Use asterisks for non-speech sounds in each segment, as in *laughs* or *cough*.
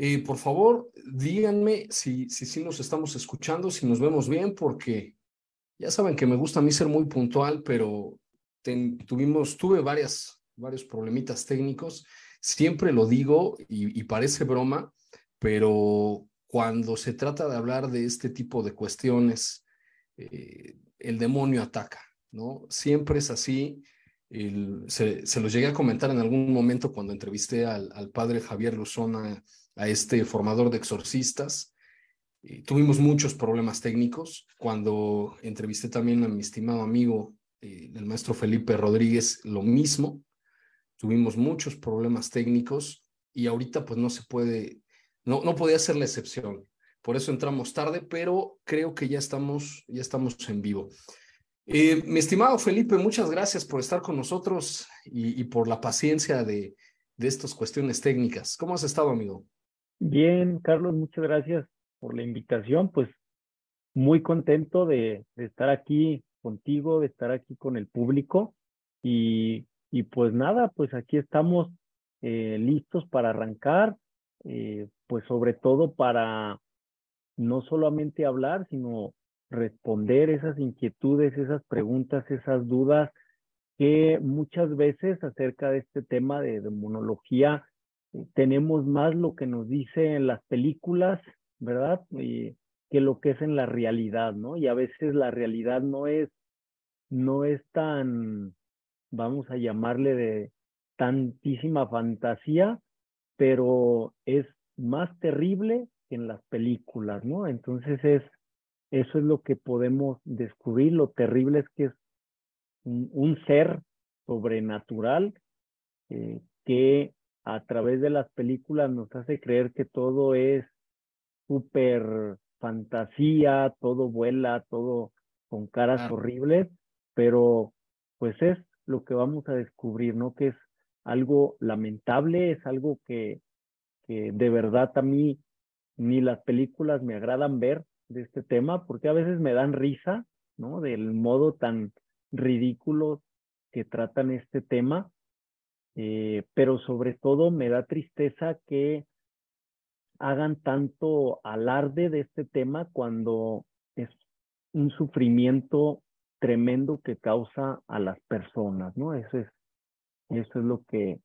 Eh, por favor, díganme si, si, nos estamos escuchando, si nos vemos bien, porque ya saben que me gusta a mí ser muy puntual, pero tuvimos, tuve varias, varios problemitas técnicos. Siempre lo digo y, parece broma, pero cuando se trata de hablar de este tipo de cuestiones, eh, el demonio ataca, ¿no? Siempre es así. Se, los llegué a comentar en algún momento cuando entrevisté al, al padre Javier Luzona a este formador de exorcistas. Eh, tuvimos muchos problemas técnicos. Cuando entrevisté también a mi estimado amigo, eh, el maestro Felipe Rodríguez, lo mismo. Tuvimos muchos problemas técnicos y ahorita pues no se puede, no, no podía ser la excepción. Por eso entramos tarde, pero creo que ya estamos, ya estamos en vivo. Eh, mi estimado Felipe, muchas gracias por estar con nosotros y, por la paciencia de, de estas cuestiones técnicas. ¿Cómo has estado, amigo? Bien, Carlos, muchas gracias por la invitación. Pues muy contento de, estar aquí contigo, de estar aquí con el público. Y, y pues nada, pues aquí estamos eh, listos para arrancar, eh, pues sobre todo para no solamente hablar, sino responder esas inquietudes, esas preguntas, esas dudas que muchas veces acerca de este tema de demonología tenemos más lo que nos dice en las películas, ¿verdad? Y, que lo que es en la realidad, ¿no? Y a veces la realidad no es, no es tan, vamos a llamarle de tantísima fantasía, pero es más terrible que en las películas, ¿no? Entonces es, eso es lo que podemos descubrir, lo terrible es que es un, un ser sobrenatural eh, que a través de las películas nos hace creer que todo es súper fantasía, todo vuela, todo con caras horribles, pero pues es lo que vamos a descubrir, ¿no? Que es algo lamentable, es algo que, que de verdad a mí ni las películas me agradan ver de este tema, porque a veces me dan risa, ¿no? Del modo tan ridículo que tratan este tema, eh, pero sobre todo me da tristeza que hagan tanto alarde de este tema cuando es un sufrimiento tremendo que causa a las personas, ¿no? Eso es, eso es lo que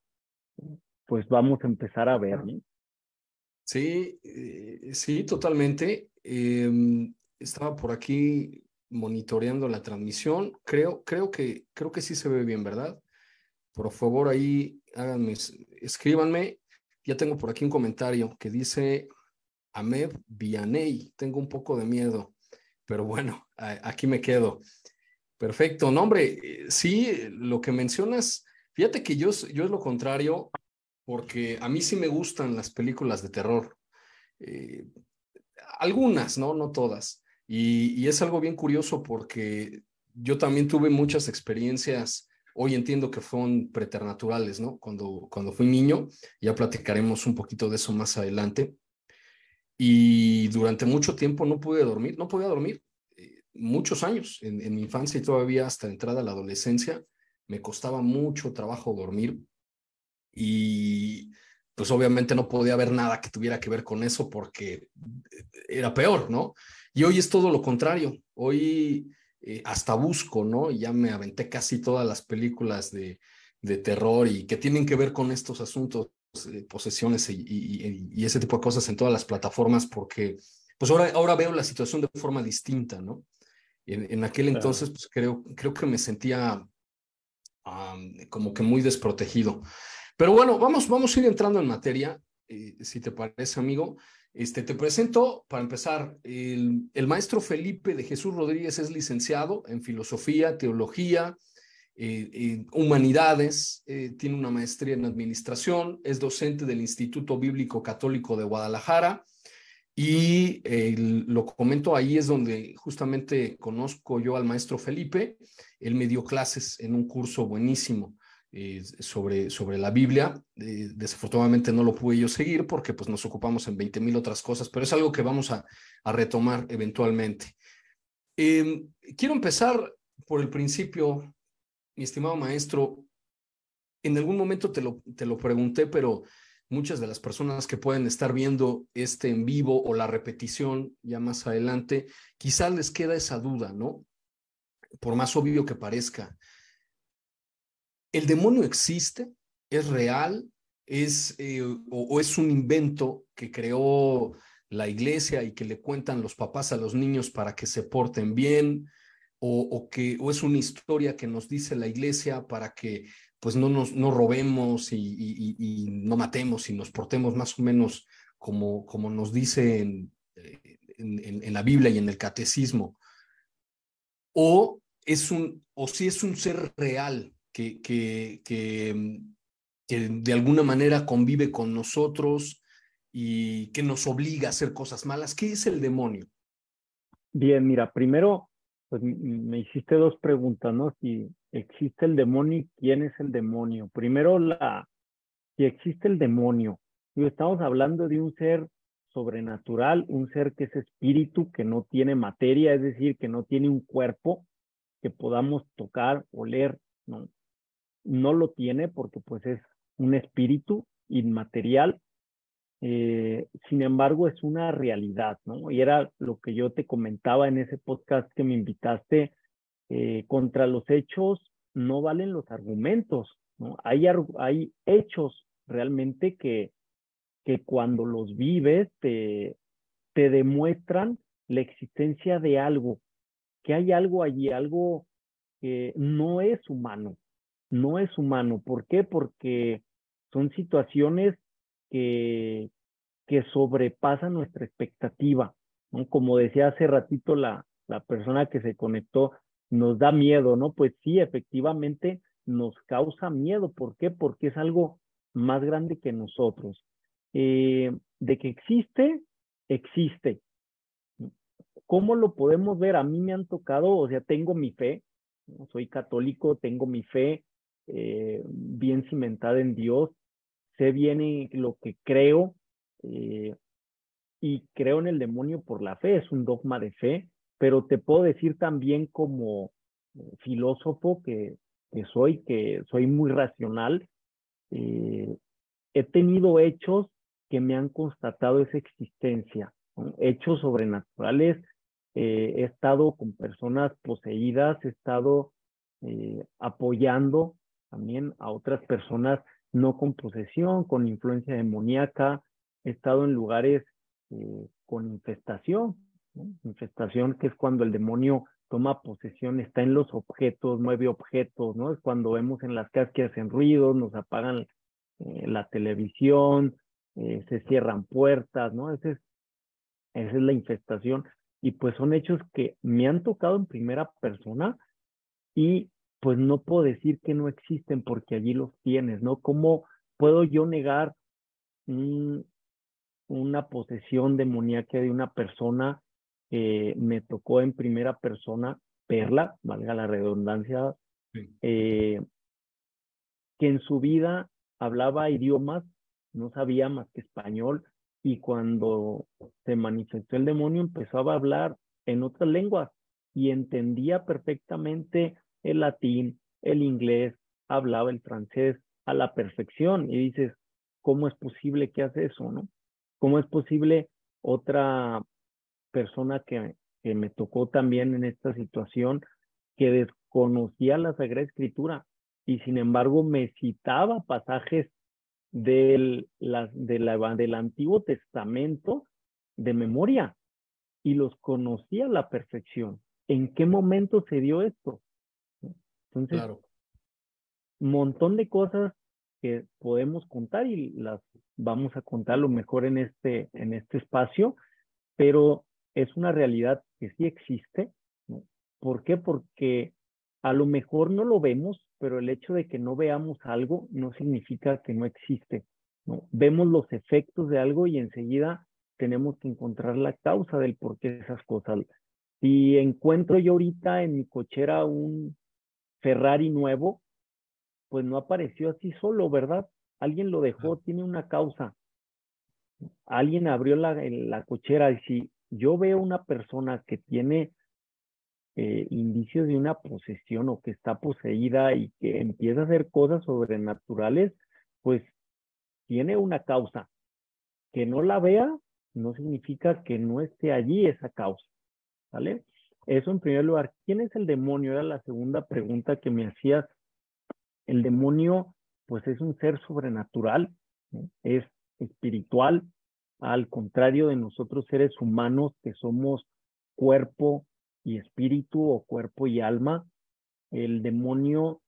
pues vamos a empezar a ver, ¿no? Sí, eh, sí, totalmente. Eh, estaba por aquí monitoreando la transmisión. Creo, creo que, creo que sí se ve bien, ¿verdad? Por favor, ahí háganme, escríbanme. Ya tengo por aquí un comentario que dice Amed Vianey. Tengo un poco de miedo, pero bueno, aquí me quedo. Perfecto. No, hombre, eh, sí, lo que mencionas, fíjate que yo, yo es lo contrario, porque a mí sí me gustan las películas de terror. Eh, algunas, ¿no? No todas. Y, es algo bien curioso porque yo también tuve muchas experiencias Hoy entiendo que fueron preternaturales, ¿no? Cuando, cuando fui niño, ya platicaremos un poquito de eso más adelante. Y durante mucho tiempo no pude dormir, no podía dormir, eh, muchos años, en, mi infancia y todavía hasta entrada a la adolescencia, me costaba mucho trabajo dormir. Y pues obviamente no podía haber nada que tuviera que ver con eso porque era peor, ¿no? Y hoy es todo lo contrario. Hoy eh, hasta busco, ¿no? Ya me aventé casi todas las películas de, de terror y que tienen que ver con estos asuntos eh, posesiones y, ese tipo de cosas en todas las plataformas porque pues ahora, ahora veo la situación de forma distinta, ¿no? En, aquel entonces pues creo, creo que me sentía como que muy desprotegido. Pero bueno, vamos, vamos a ir entrando en materia, eh, si te parece, amigo. Este, te presento, para empezar, el, maestro Felipe de Jesús Rodríguez es licenciado en filosofía, teología, eh, humanidades, eh, tiene una maestría en administración, es docente del Instituto Bíblico Católico de Guadalajara y lo comento ahí es donde justamente conozco yo al maestro Felipe, él me dio clases en un curso buenísimo. Eh, sobre, sobre la Biblia. desafortunadamente no lo pude yo seguir porque pues, nos ocupamos en 20 mil otras cosas, pero es algo que vamos a, a retomar eventualmente. Em, quiero empezar por el principio, mi estimado maestro, en algún momento te lo, te lo pregunté, pero muchas de las personas que pueden estar viendo este en vivo o la repetición ya más adelante, quizás les queda esa duda, ¿no? Por más obvio que parezca. ¿El demonio existe? ¿Es real? ¿Es, eh, o, es un invento que creó la iglesia y que le cuentan los papás a los niños para que se porten bien? o, que, o es una historia que nos dice la iglesia para que pues no nos no robemos y, no matemos y nos portemos más o menos como, como nos dice en, en, la Biblia y en el catecismo. O es un, o si es un ser real que, que, que, que de alguna manera convive con nosotros y que nos obliga a hacer cosas malas. ¿Qué es el demonio? Bien, mira, primero pues me hiciste dos preguntas, ¿no? Si existe el demonio y quién es el demonio. Primero, la, si existe el demonio. Estamos hablando de un ser sobrenatural, un ser que es espíritu, que no tiene materia, es decir, que no tiene un cuerpo que podamos tocar, oler, ¿no? No lo tiene porque pues es un espíritu inmaterial eh, sin embargo, es una realidad, ¿no? Y era lo que yo te comentaba en ese podcast que me invitaste, eh, contra los hechos no valen los argumentos, ¿no? Hay, hay hechos realmente que, que cuando los vives te, te demuestran la existencia de algo, que hay algo allí, algo que no es humano, no es humano. ¿Por qué? Porque son situaciones que, que sobrepasan nuestra expectativa. Como decía hace ratito la, la persona que se conectó, nos da miedo, ¿no? Pues sí, efectivamente nos causa miedo. ¿Por qué? Porque es algo más grande que nosotros. Eh, de que existe, existe. ¿Cómo lo podemos ver? A mí me han tocado, o sea, tengo mi fe, soy católico, tengo mi fe eh, bien cimentada en Dios, sé bien lo que creo eh, y creo en el demonio por la fe, es un dogma de fe, pero te puedo decir también como eh, filósofo que, que soy, que soy muy racional, he tenido hechos que me han constatado esa existencia, hechos sobrenaturales, he estado con personas poseídas, he estado apoyando también a otras personas no con posesión, con influencia demoníaca. He estado en lugares eh, con infestación, infestación que es cuando el demonio toma posesión, está en los objetos, mueve objetos, ¿no? Es cuando vemos en las casas que hacen ruidos, nos apagan eh, la televisión, eh, se cierran puertas, ¿no? Ese es, esa es la infestación. Y pues son hechos que me han tocado en primera persona y pues no puedo decir que no existen porque allí los tienes, ¿no? ¿Cómo puedo yo negar una posesión demoníaca de una persona que me tocó en primera persona verla, valga la redundancia, eh, que en su vida hablaba idiomas, no sabía más que español, y cuando se manifestó el demonio empezó a hablar en otras lenguas y entendía perfectamente el latín, el inglés, hablaba el francés a la perfección y dices, ¿cómo es posible que hace eso, no? ¿Cómo es posible otra persona que, que me tocó también en esta situación que desconocía la Sagrada Escritura y sin embargo me citaba pasajes del, del Antiguo Testamento de memoria y los conocía a la perfección. ¿En qué momento se dio esto? Entonces, claro. un montón de cosas que podemos contar y las vamos a contar lo mejor en este, en este espacio, pero es una realidad que sí existe. ¿Por qué? Porque a lo mejor no lo vemos, pero el hecho de que no veamos algo no significa que no existe. ¿no? Vemos los efectos de algo y enseguida tenemos que encontrar la causa del por qué esas cosas. Si encuentro yo ahorita en mi cochera un Ferrari nuevo, pues no apareció así solo, ¿verdad? Alguien lo dejó, tiene una causa. Alguien abrió la, la cochera y si yo veo una persona que tiene eh, indicios de una posesión o que está poseída y que empieza a hacer cosas sobrenaturales, pues tiene una causa. Que no la vea no significa que no esté allí esa causa. ¿Vale? Eso en primer lugar. ¿Quién es el demonio? Era la segunda pregunta que me hacías. El demonio, pues es un ser sobrenatural, es espiritual, al contrario de nosotros seres humanos que somos cuerpo y espíritu o cuerpo y alma. El demonio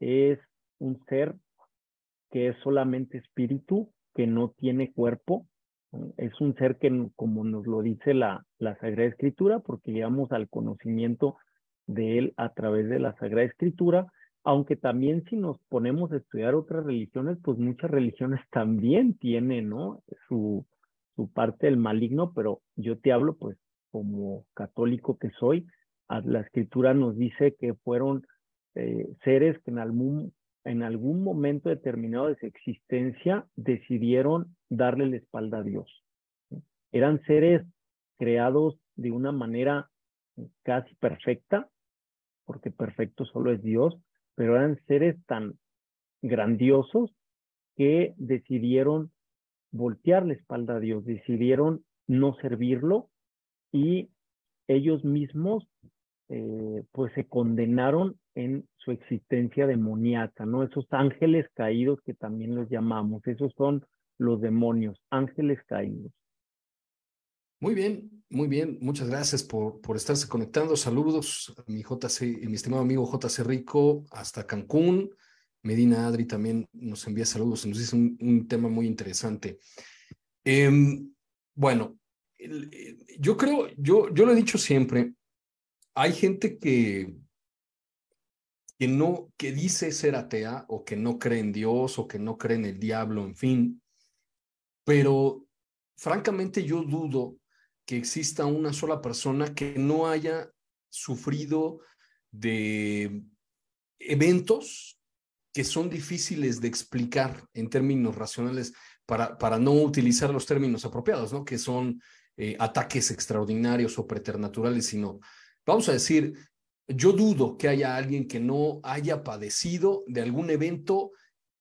es un ser que es solamente espíritu, que no tiene cuerpo, es un ser que, como nos lo dice la, la Sagrada Escritura, porque llegamos al conocimiento de él a través de la Sagrada Escritura, aunque también si nos ponemos a estudiar otras religiones, pues muchas religiones *laughs* también tienen, ¿no? Su, su parte del maligno, pero yo te hablo, pues, como católico que soy, la Escritura nos dice que fueron eh, seres que en algún, en algún momento determinado de su existencia decidieron darle la espalda a Dios. Eran seres creados de una manera casi perfecta, porque perfecto solo es Dios, pero eran seres tan grandiosos que decidieron voltear la espalda a Dios, decidieron no servirlo y ellos mismos eh, pues se condenaron en su existencia demoníaca, ¿no? Esos ángeles caídos que también los llamamos, esos son los demonios, ángeles caídos. Muy bien, muy bien. Muchas gracias por, por estarse conectando. Saludos a mi JC, mi estimado amigo JC Rico hasta Cancún. Medina Adri también nos envía saludos y nos dice un, tema muy interesante. Em, bueno, yo creo, yo, yo lo he dicho siempre, hay gente que, que no, que dice ser atea o que no cree en Dios o que no cree en el diablo, en fin, pero francamente yo dudo que exista una sola persona que no haya sufrido de eventos que son difíciles de explicar en términos racionales para, para no utilizar los términos apropiados, ¿no? Que son eh, ataques extraordinarios o preternaturales, sino, vamos a decir, yo dudo que haya alguien que no haya padecido de algún evento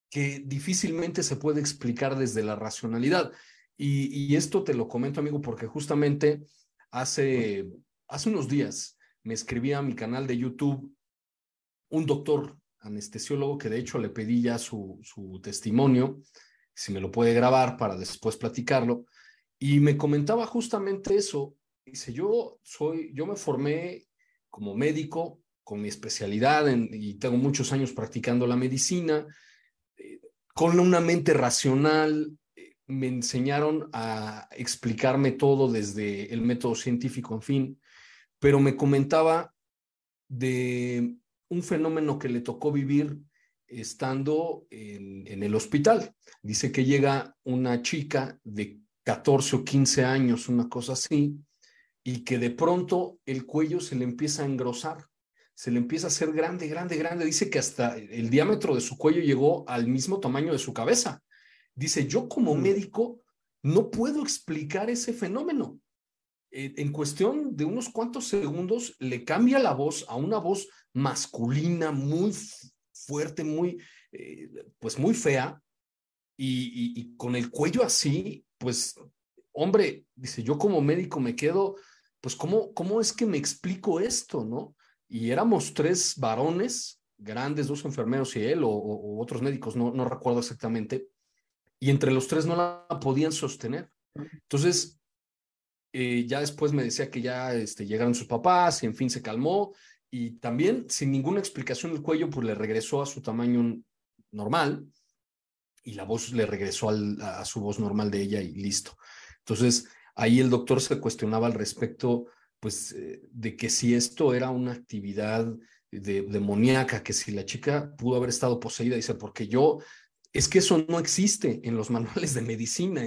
que difícilmente se puede explicar desde la racionalidad. Y, esto te lo comento, amigo, porque justamente hace, hace unos días me escribía a mi canal de YouTube un doctor anestesiólogo que de hecho le pedí ya su, su testimonio, si me lo puede grabar para después platicarlo, y me comentaba justamente eso. Dice, yo soy, yo me formé como médico con mi especialidad y tengo muchos años practicando la medicina, eh, con una mente racional, eh, me enseñaron a explicarme todo desde el método científico, en fin, pero me comentaba de un fenómeno que le tocó vivir estando en, en, el hospital. Dice que llega una chica de 14 o 15 años, una cosa así, y que de pronto el cuello se le empieza a engrosar, se le empieza a hacer grande, grande, grande. Dice que hasta el diámetro de su cuello llegó al mismo tamaño de su cabeza. Dice, yo como mm. médico no puedo explicar ese fenómeno. Eh, en cuestión de unos cuantos segundos le cambia la voz a una voz masculina muy fuerte, muy, eh, pues muy fea, y, con el cuello así, pues, hombre, dice, yo como médico me quedo pues ¿cómo, cómo es que me explico esto, no? Y éramos tres varones, grandes, dos enfermeros y él, o, otros médicos, no, no recuerdo exactamente. y entre los tres no la podían sostener. Entonces, eh, ya después me decía que ya este, llegaron sus papás y en fin se calmó y también sin ninguna explicación el cuello pues le regresó a su tamaño normal y la voz le regresó a su voz normal de ella y listo. Entonces, ahí el doctor se cuestionaba al respecto pues eh, de que si esto era una actividad de, demoníaca, que si la chica pudo haber estado poseída, dice, porque yo es que eso no existe en los *laughs* manuales de medicina,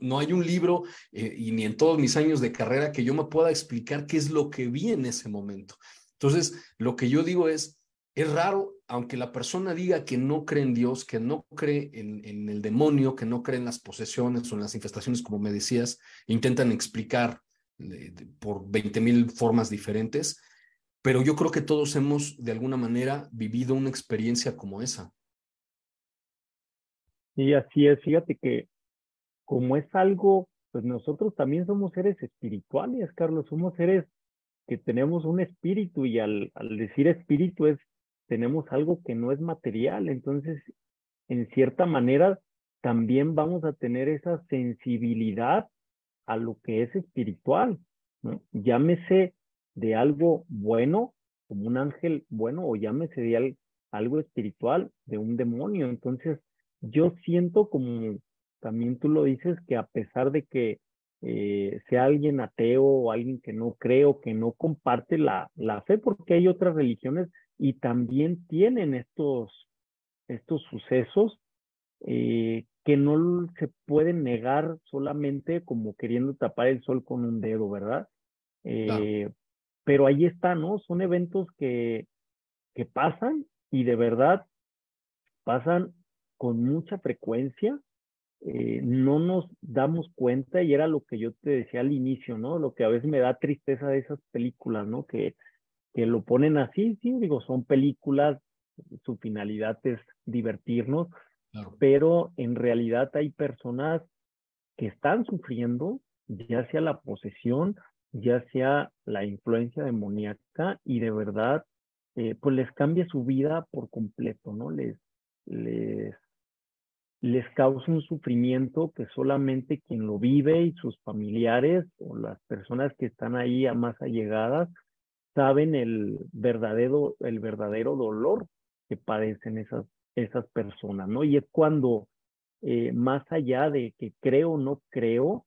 no hay un libro eh, y ni en todos mis años de carrera que yo me pueda explicar qué es lo que vi en ese momento. Entonces, lo que yo digo es, es raro, aunque la persona diga que no cree en Dios, que no cree en, el demonio, que no cree en las posesiones o en las infestaciones, como me decías, intentan explicar eh, por 20 mil formas diferentes, pero yo creo que todos hemos de alguna manera vivido una experiencia como esa. Y así es, fíjate que como es algo, pues nosotros también somos seres espirituales, Carlos, somos seres que tenemos un espíritu y al decir espíritu es, tenemos algo que no es material, entonces, en cierta manera, también vamos a tener esa sensibilidad a lo que es espiritual. Llámese de algo bueno, como un ángel bueno, o llámese de algo espiritual, de un demonio. Entonces, yo siento como también tú lo dices, que a pesar de que eh, sea alguien ateo o alguien que no cree o que no comparte la, la fe, porque hay otras religiones y también tienen estos, estos sucesos eh, que no se pueden negar solamente como queriendo tapar el sol con un dedo, ¿verdad? Eh, pero ahí está, ¿no? Son eventos que, que pasan y de verdad pasan con mucha frecuencia, eh, no nos damos cuenta y era lo que yo te decía al inicio, ¿no? Lo que a veces me da tristeza de esas películas, ¿no? Que, que lo ponen así, sí, digo, son películas, su finalidad es divertirnos, pero en realidad hay personas que están sufriendo, ya sea la posesión, ya sea la influencia demoníaca y de verdad, eh, pues les cambia su vida por completo, ¿no? Les, les les causa un sufrimiento que solamente quien lo vive y sus familiares o las personas que están ahí a más allegadas saben el verdadero, el verdadero dolor que padecen esas, esas personas, ¿no? Y es cuando, eh, más allá de que creo o no creo,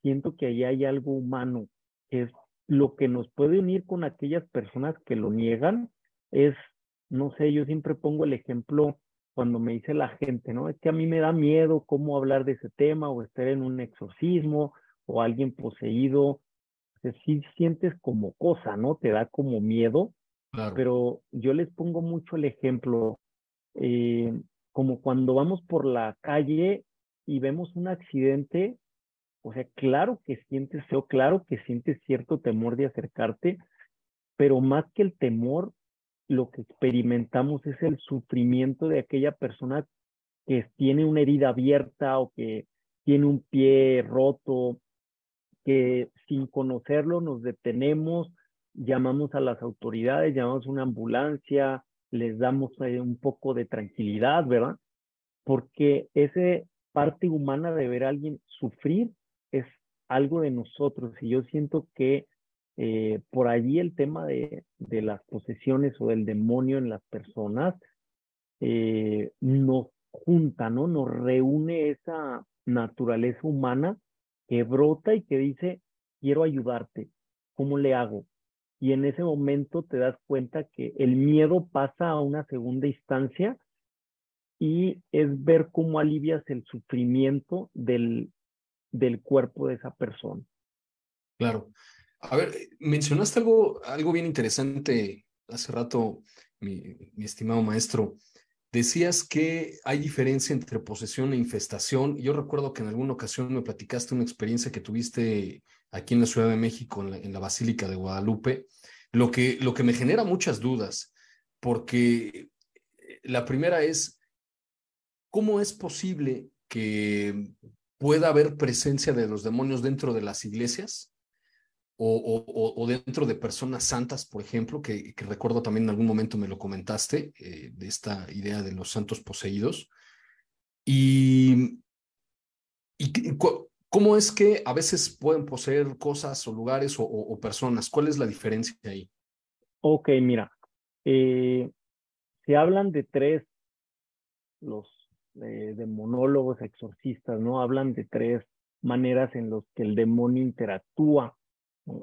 siento que ahí hay algo humano, es lo que nos puede unir con aquellas personas que lo niegan, es, no sé, yo siempre pongo el ejemplo cuando me dice la gente, ¿no? Es que a mí me da miedo cómo hablar de ese tema o estar en un exorcismo o alguien poseído. Si sí sientes como cosa, ¿no? Te da como miedo. Pero yo les pongo mucho el ejemplo, eh, como cuando vamos por la calle y vemos un accidente, o sea, claro que sientes feo, claro que sientes cierto temor de acercarte, pero más que el temor, lo que experimentamos es el sufrimiento de aquella persona que tiene una herida abierta o que tiene un pie roto, que sin conocerlo nos detenemos, llamamos a las autoridades, llamamos a una ambulancia, les damos un poco de tranquilidad, ¿verdad? Porque esa parte humana de ver a alguien sufrir es algo de nosotros y yo siento que eh, por allí el tema de, de, las posesiones o del demonio en las personas eh, nos junta, ¿no? Nos reúne esa naturaleza humana que brota y que dice, quiero ayudarte, ¿cómo le hago? Y en ese momento te das cuenta que el miedo pasa a una segunda instancia y es ver cómo alivias el sufrimiento del, del cuerpo de esa persona. Claro. A ver, mencionaste algo, algo bien interesante hace rato, mi, estimado maestro. Decías que hay diferencia entre posesión e infestación. Yo recuerdo que en alguna ocasión me platicaste una experiencia que tuviste aquí en la Ciudad de México, en la, Basílica de Guadalupe, lo que, lo que me genera muchas dudas, porque la primera es, ¿cómo es posible que pueda haber presencia de los demonios dentro de las iglesias? o, dentro de personas santas, por ejemplo, que, recuerdo también en algún momento me lo comentaste, eh, de esta idea de los santos poseídos. ¿Y cómo es que a veces pueden poseer cosas o lugares o, personas? ¿Cuál es la diferencia ahí? Ok, mira, eh, se hablan de tres, los eh, demonólogos exorcistas, ¿no? Hablan de tres maneras en las que el demonio interactúa.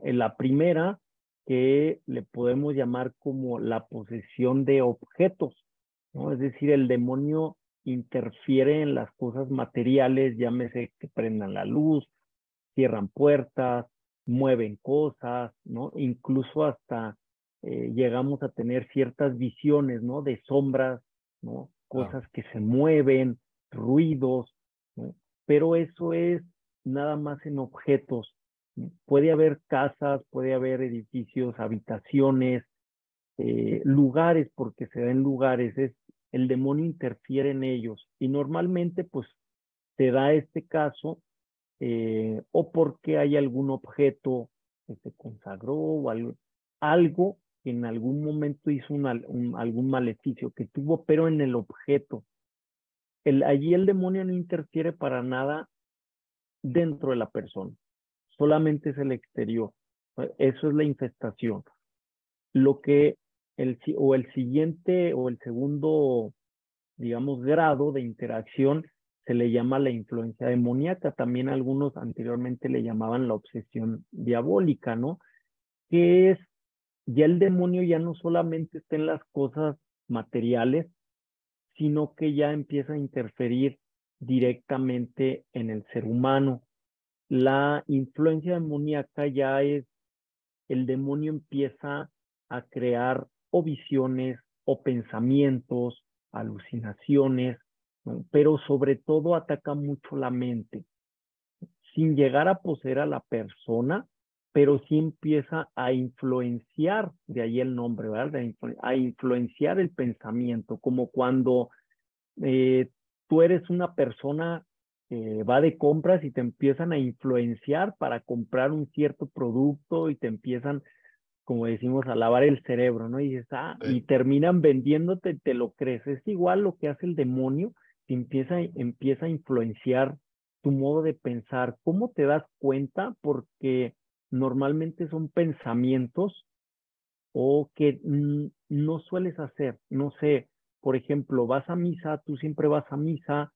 En la primera, que le podemos llamar como la posesión de objetos, ¿no? Es decir, el demonio interfiere en las cosas materiales, llámese que prendan la luz, cierran puertas, mueven cosas, ¿no? Incluso hasta eh, llegamos a tener ciertas visiones, ¿no? De sombras, ¿no? Cosas que se mueven, ruidos, ¿no? Pero eso es nada más en objetos. Puede haber casas, puede haber edificios, habitaciones, eh, lugares, porque se ven lugares, es el demonio interfiere en ellos y normalmente pues se da este caso eh, o porque hay algún objeto que se consagró o algo, algo que en algún momento hizo algún maleficio que tuvo, pero en el objeto. Allí el demonio no interfiere para nada dentro de la persona, solamente es el exterior. Eso es la infestación. Lo que el, o el siguiente o el segundo, digamos, grado de interacción se le llama la influencia demoníaca. También algunos anteriormente le llamaban la obsesión diabólica, ¿no? Que es, ya el demonio ya no solamente está en las cosas materiales, sino que ya empieza a interferir directamente en el ser humano. La influencia demoníaca ya es, el demonio empieza a crear o visiones o pensamientos, alucinaciones, pero sobre todo ataca mucho la mente, sin llegar a poseer a la persona, pero sí empieza a influenciar, de ahí el nombre, ¿verdad? A influenciar el pensamiento, como cuando eh, tú eres una persona que va de compras y te empiezan a influenciar para comprar un cierto producto y te empiezan como decimos, a lavar el cerebro, ¿no? Y dices, ah, y terminan vendiéndote, te lo crees. Es igual lo que hace el demonio, que empieza, empieza a influenciar tu modo de pensar. ¿Cómo te das cuenta? Porque normalmente son pensamientos o que no sueles hacer. No sé, por ejemplo, vas a misa, tú siempre vas a misa,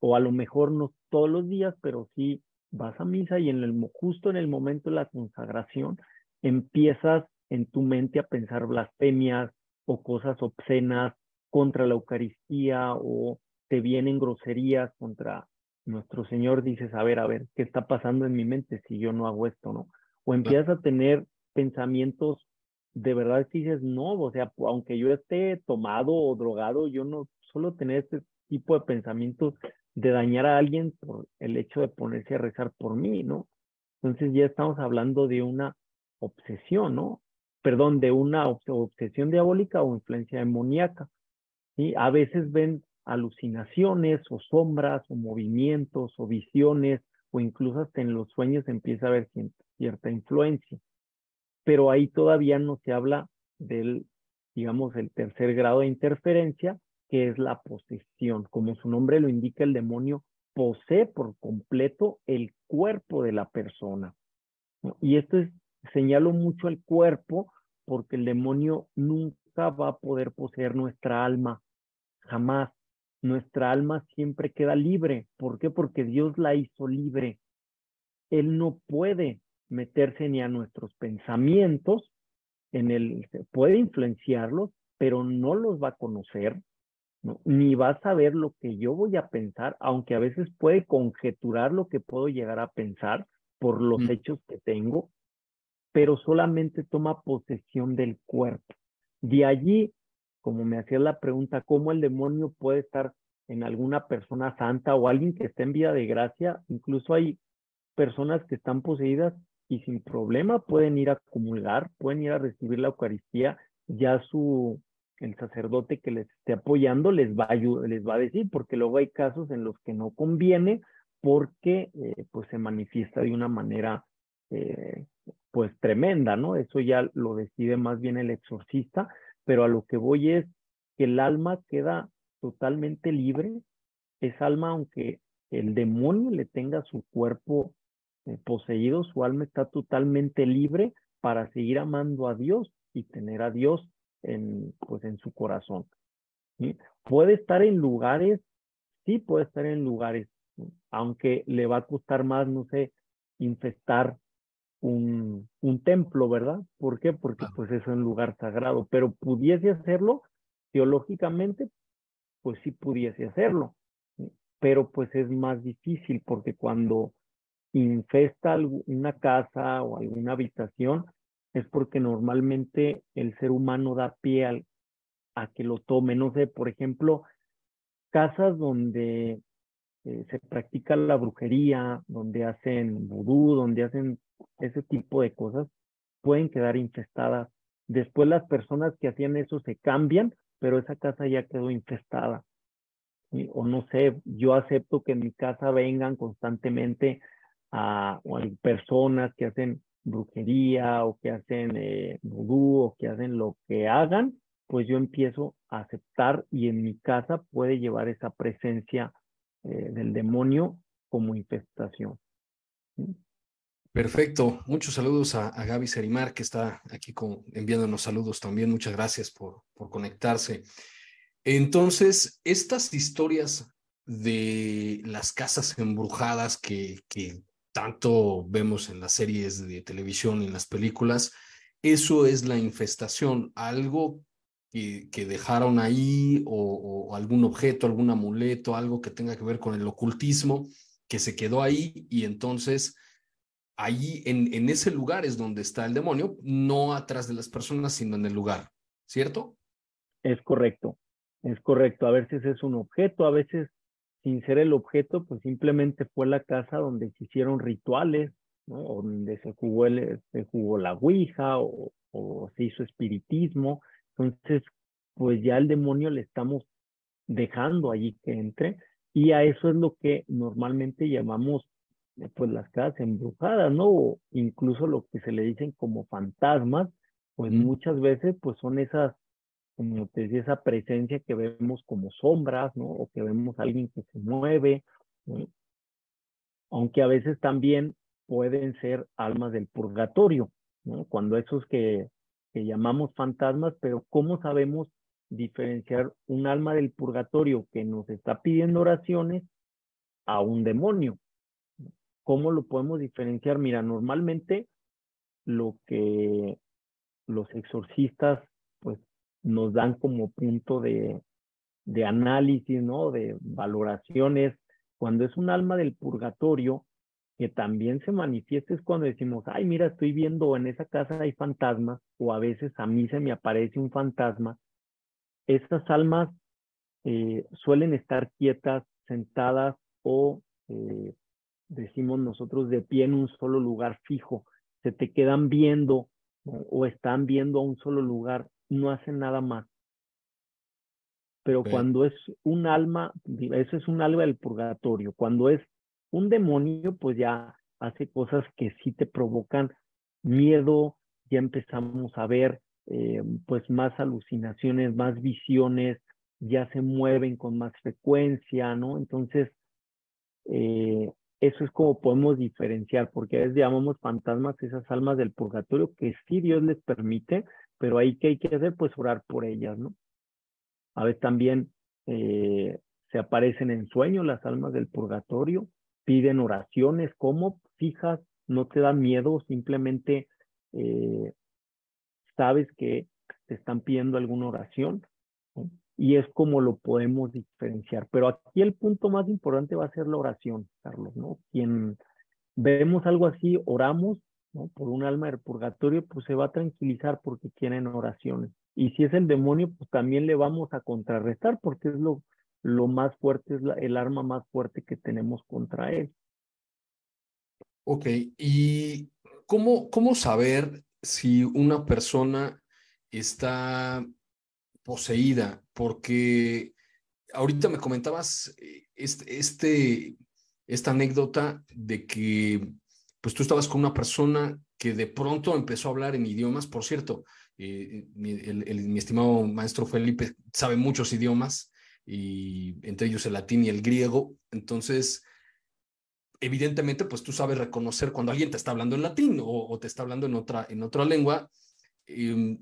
o a lo mejor no todos los días, pero sí vas a misa y en el, justo en el momento de la consagración empiezas en tu mente a pensar blasfemias o cosas obscenas contra la Eucaristía o te vienen groserías contra nuestro Señor, dices, a ver, a ver, ¿qué está pasando en mi mente si yo no hago esto, no? O empiezas a tener pensamientos de verdad que dices, no, o sea, aunque yo esté tomado o drogado, yo no solo tener este tipo de pensamientos de dañar a alguien por el hecho de ponerse a rezar por mí, ¿no? Entonces ya estamos hablando de una obsesión, ¿no? Perdón, de una obsesión diabólica o influencia demoníaca. ¿sí? A veces ven alucinaciones o sombras o movimientos o visiones o incluso hasta en los sueños empieza a haber cierta influencia. Pero ahí todavía no se habla del, digamos, el tercer grado de interferencia, que es la posesión. Como su nombre lo indica, el demonio posee por completo el cuerpo de la persona. Y esto es, señalo mucho el cuerpo porque el demonio nunca va a poder poseer nuestra alma, jamás. Nuestra alma siempre queda libre. ¿Por qué? Porque Dios la hizo libre. Él no puede meterse ni a nuestros pensamientos, en el, puede influenciarlos, pero no los va a conocer, ni va a saber lo que yo voy a pensar, aunque a veces puede conjeturar lo que puedo llegar a pensar por los mm. hechos que tengo, pero solamente toma posesión del cuerpo. De allí, como me hacía la pregunta, ¿cómo el demonio puede estar en alguna persona santa o alguien que esté en vida de gracia? Incluso hay personas que están poseídas y sin problema pueden ir a comulgar, pueden ir a recibir la Eucaristía, ya su el sacerdote que les esté apoyando les va a les va a decir, porque luego hay casos en los que no conviene porque eh, pues se manifiesta de una manera eh, pues tremenda, ¿no? Eso ya lo decide más bien el exorcista, pero a lo que voy es que el alma queda totalmente libre, es alma aunque el demonio le tenga su cuerpo eh, poseído, su alma está totalmente libre para seguir amando a Dios y tener a Dios en, pues, en su corazón. Puede estar en lugares, sí puede estar en lugares, aunque le va a costar más, no sé, infestar un, un templo, ¿verdad? ¿Por qué? Porque pues es un lugar sagrado, pero pudiese hacerlo teológicamente, pues sí pudiese hacerlo, pero pues es más difícil porque cuando infesta una casa o alguna habitación es porque normalmente el ser humano da pie al, a que lo tome. No sé, por ejemplo, casas donde eh, se practica la brujería, donde hacen vudú, donde hacen ese tipo de cosas, pueden quedar infestadas. Después las personas que hacían eso se cambian, pero esa casa ya quedó infestada. O no sé, yo acepto que en mi casa vengan constantemente a, personas que hacen brujería o que hacen eh, o que hacen lo que hagan, pues yo empiezo a aceptar y en mi casa puede llevar esa presencia eh, del demonio como infestación. Perfecto. Muchos saludos a, Gaby Serimar, que está aquí con, enviándonos saludos también. Muchas gracias por, por conectarse. Entonces, estas historias de las casas embrujadas que, que tanto vemos en las series de televisión y en las películas, eso es la infestación, algo que, dejaron ahí o, algún objeto, algún amuleto, algo que tenga que ver con el ocultismo, que se quedó ahí y entonces ahí en, en ese lugar es donde está el demonio, no atrás de las personas, sino en el lugar, ¿cierto? Es correcto, es correcto. A veces es un objeto, a veces sin ser el objeto, pues simplemente fue la casa donde se hicieron rituales, ¿no? donde se jugó, el, se jugó la Ouija o, o se hizo espiritismo. Entonces, pues ya el demonio le estamos dejando allí que entre y a eso es lo que normalmente llamamos pues las casas embrujadas, ¿no? O incluso lo que se le dicen como fantasmas, pues muchas veces pues son esas, como te decía, esa presencia que vemos como sombras, ¿no? O que vemos a alguien que se mueve, aunque a veces también pueden ser almas del purgatorio, ¿no? Cuando esos que, que llamamos fantasmas, pero ¿cómo sabemos diferenciar un alma del purgatorio que nos está pidiendo oraciones a un demonio? ¿Cómo lo podemos diferenciar? Mira, normalmente lo que los exorcistas pues nos dan como punto de, análisis, ¿no? De valoraciones, cuando es un alma del purgatorio, que también se manifiesta es cuando decimos, ay, mira, estoy viendo en esa casa hay fantasmas, o a veces a mí se me aparece un fantasma. Estas almas eh, suelen estar quietas, sentadas o eh, decimos nosotros, de pie en un solo lugar fijo, se te quedan viendo o están viendo a un solo lugar, no hacen nada más. Pero cuando es un alma, eso es un alma del purgatorio, cuando es un demonio, pues ya hace cosas que sí te provocan miedo, ya empezamos a ver eh, pues más alucinaciones, más visiones, ya se mueven con más frecuencia, ¿no? Entonces, eh, eso es como podemos diferenciar, porque a veces llamamos fantasmas esas almas del purgatorio que sí Dios les permite, pero ahí que hay que hacer, pues orar por ellas, ¿no? A veces también eh, se aparecen en sueños las almas del purgatorio, piden oraciones, ¿cómo? Fijas, no te da miedo, simplemente eh, sabes que te están pidiendo alguna oración y es como lo podemos diferenciar. Pero aquí el punto más importante va a ser la oración, Carlos, ¿no? Quien vemos algo así, oramos, ¿no? Por un alma del purgatorio, pues se va a tranquilizar porque tienen oraciones. Y si es el demonio, pues también le vamos a contrarrestar porque es lo, lo más fuerte, es el arma más fuerte que tenemos contra él. Ok, ¿y cómo, cómo saber si una persona está poseída, porque ahorita me comentabas eh, este, esta anécdota de que pues tú estabas con una persona que de pronto empezó a hablar en idiomas, por cierto, eh, mi, mi estimado maestro Felipe sabe muchos idiomas, y entre ellos el latín y el griego, entonces evidentemente, pues tú sabes reconocer cuando alguien te está hablando en latín o, te está hablando en otra, en otra lengua, em,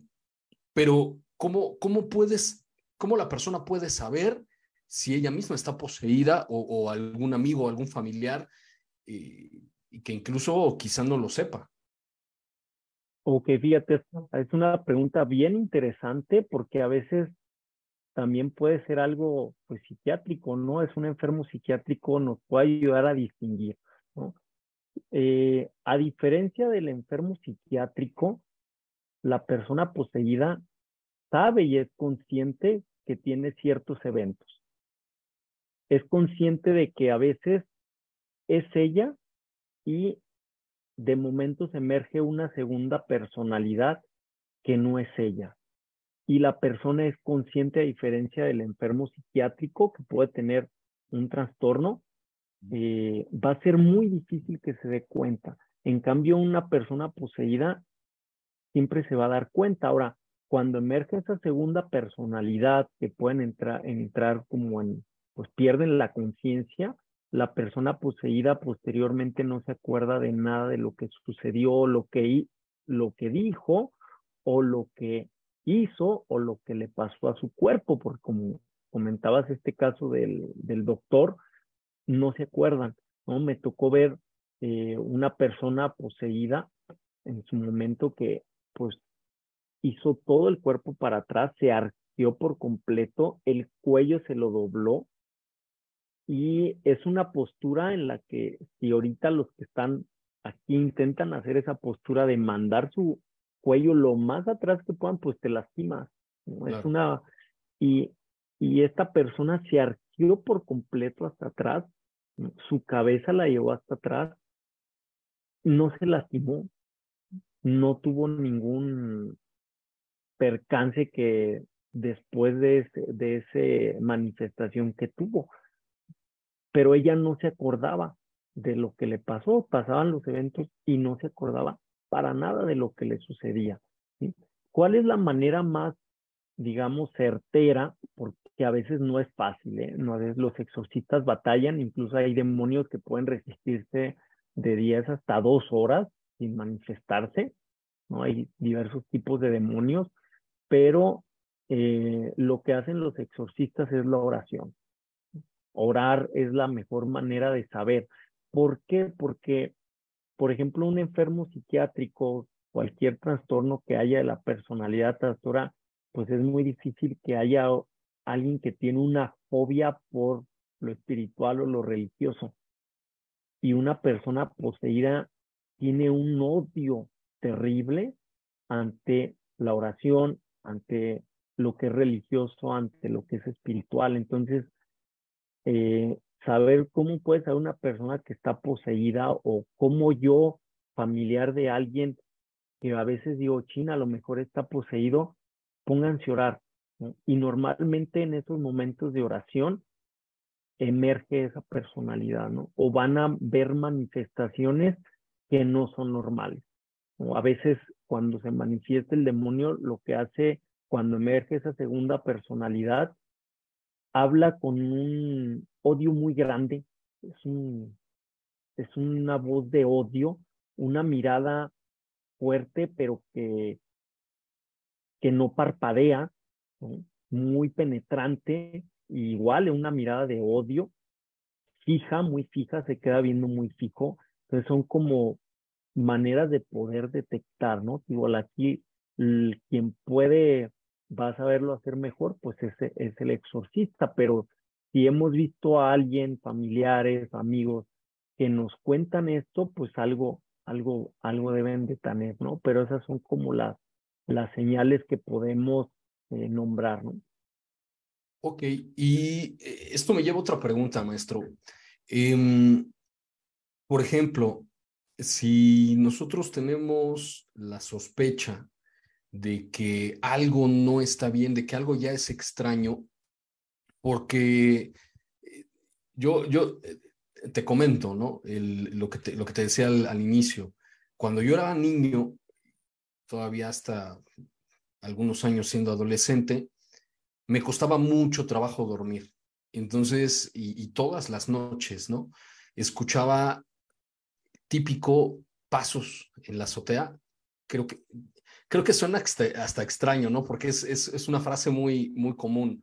pero ¿cómo, cómo puedes, cómo la persona puede saber si ella misma está poseída o, algún amigo algún familiar eh, y que incluso quizá no lo sepa? Ok, fíjate, es una pregunta bien interesante porque a veces también puede ser algo pues psiquiátrico, ¿no? Es un enfermo psiquiátrico, nos puede ayudar a distinguir, ¿no? Eh, a diferencia del enfermo psiquiátrico, la persona poseída sabe y es consciente que tiene ciertos eventos. Es consciente de que a veces es ella y de momentos emerge una segunda personalidad que no es ella y la persona es consciente a diferencia del enfermo psiquiátrico que puede tener un trastorno, eh, va a ser muy difícil que se dé cuenta. En cambio, una persona poseída siempre se va a dar cuenta. Ahora, cuando emerge esa segunda personalidad que pueden entrar, entrar como en, pues pierden la conciencia, la persona poseída posteriormente no se acuerda de nada de lo que sucedió, lo que, lo que dijo o lo que hizo o lo que le pasó a su cuerpo, porque como comentabas este caso del, del doctor, no se acuerdan, ¿no? Me tocó ver eh, una persona poseída en su momento que pues hizo todo el cuerpo para atrás, se arqueó por completo, el cuello se lo dobló y es una postura en la que si ahorita los que están aquí intentan hacer esa postura de mandar su, cuello lo más atrás que puedan, pues te lastimas. Es una. Y, y esta persona se arqueó por completo hasta atrás, su cabeza la llevó hasta atrás, no se lastimó, no tuvo ningún percance que después de ese, de esa manifestación que tuvo. Pero ella no se acordaba de lo que le pasó, pasaban los eventos y no se acordaba para nada de lo que le sucedía. ¿Cuál es la manera más, digamos, certera? Porque a veces no es fácil, ¿eh? No, a veces los exorcistas batallan, incluso hay demonios que pueden resistirse de 10 hasta 2 horas sin manifestarse, ¿no? Hay diversos tipos de demonios, pero eh, lo que hacen los exorcistas es la oración. Orar es la mejor manera de saber. ¿Por qué? Porque por ejemplo, un enfermo psiquiátrico, cualquier trastorno que haya de la personalidad trastora, pues es muy difícil que haya alguien que tiene una fobia por lo espiritual o lo religioso. Y una persona poseída tiene un odio terrible ante la oración, ante lo que es religioso, ante lo que es espiritual. Entonces, eh, saber cómo puede ser una persona que está poseída o cómo yo, familiar de alguien que a veces digo, China, a lo mejor está poseído, pónganse a orar. Y normalmente en esos momentos de oración emerge esa personalidad, ¿no? O van a ver manifestaciones que no son normales. O a veces cuando se manifiesta el demonio, lo que hace cuando emerge esa segunda personalidad habla con un odio muy grande, es, un, es una voz de odio, una mirada fuerte, pero que, que no parpadea, muy penetrante, igual una mirada de odio, fija, muy fija, se queda viendo muy fijo. Entonces son como maneras de poder detectar, ¿no? Igual aquí quien puede vas a verlo hacer mejor, pues ese es el exorcista, pero si hemos visto a alguien, familiares, amigos, que nos cuentan esto, pues algo, algo, algo deben de tener, ¿no? Pero esas son como las, las señales que podemos eh, nombrar, ¿no? Ok, y eh, esto me lleva a otra pregunta, maestro. Em, por ejemplo, si nosotros tenemos la sospecha de que algo no está bien, de que algo ya es extraño, porque eh, yo, yo eh, te comento, ¿no? lo, que te, lo que te decía al, inicio. Cuando yo era niño, todavía hasta algunos años siendo adolescente, me costaba mucho trabajo dormir. Entonces, y, y todas las noches, ¿no? Escuchaba típico pasos en la azotea. Creo que, creo que suena hasta extraño, ¿no? Porque es, es, es una frase muy, muy común,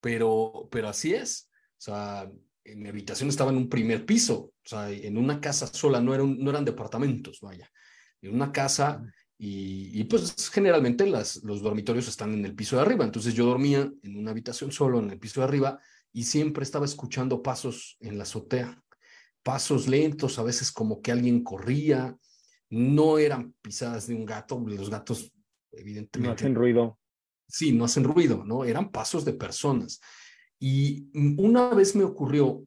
pero, pero así es. O sea, en mi habitación estaba en un primer piso, o sea, en una casa sola, no, eran, no eran departamentos, vaya, en una casa y, y pues generalmente las, los dormitorios están en el piso de arriba, entonces yo dormía en una habitación solo en el piso de arriba y siempre estaba escuchando pasos en la azotea, pasos lentos, a veces como que alguien corría, no eran pisadas de un gato, los gatos evidentemente... No hacen ruido. Sí, no hacen ruido, ¿no? Eran pasos de personas. Y una vez me ocurrió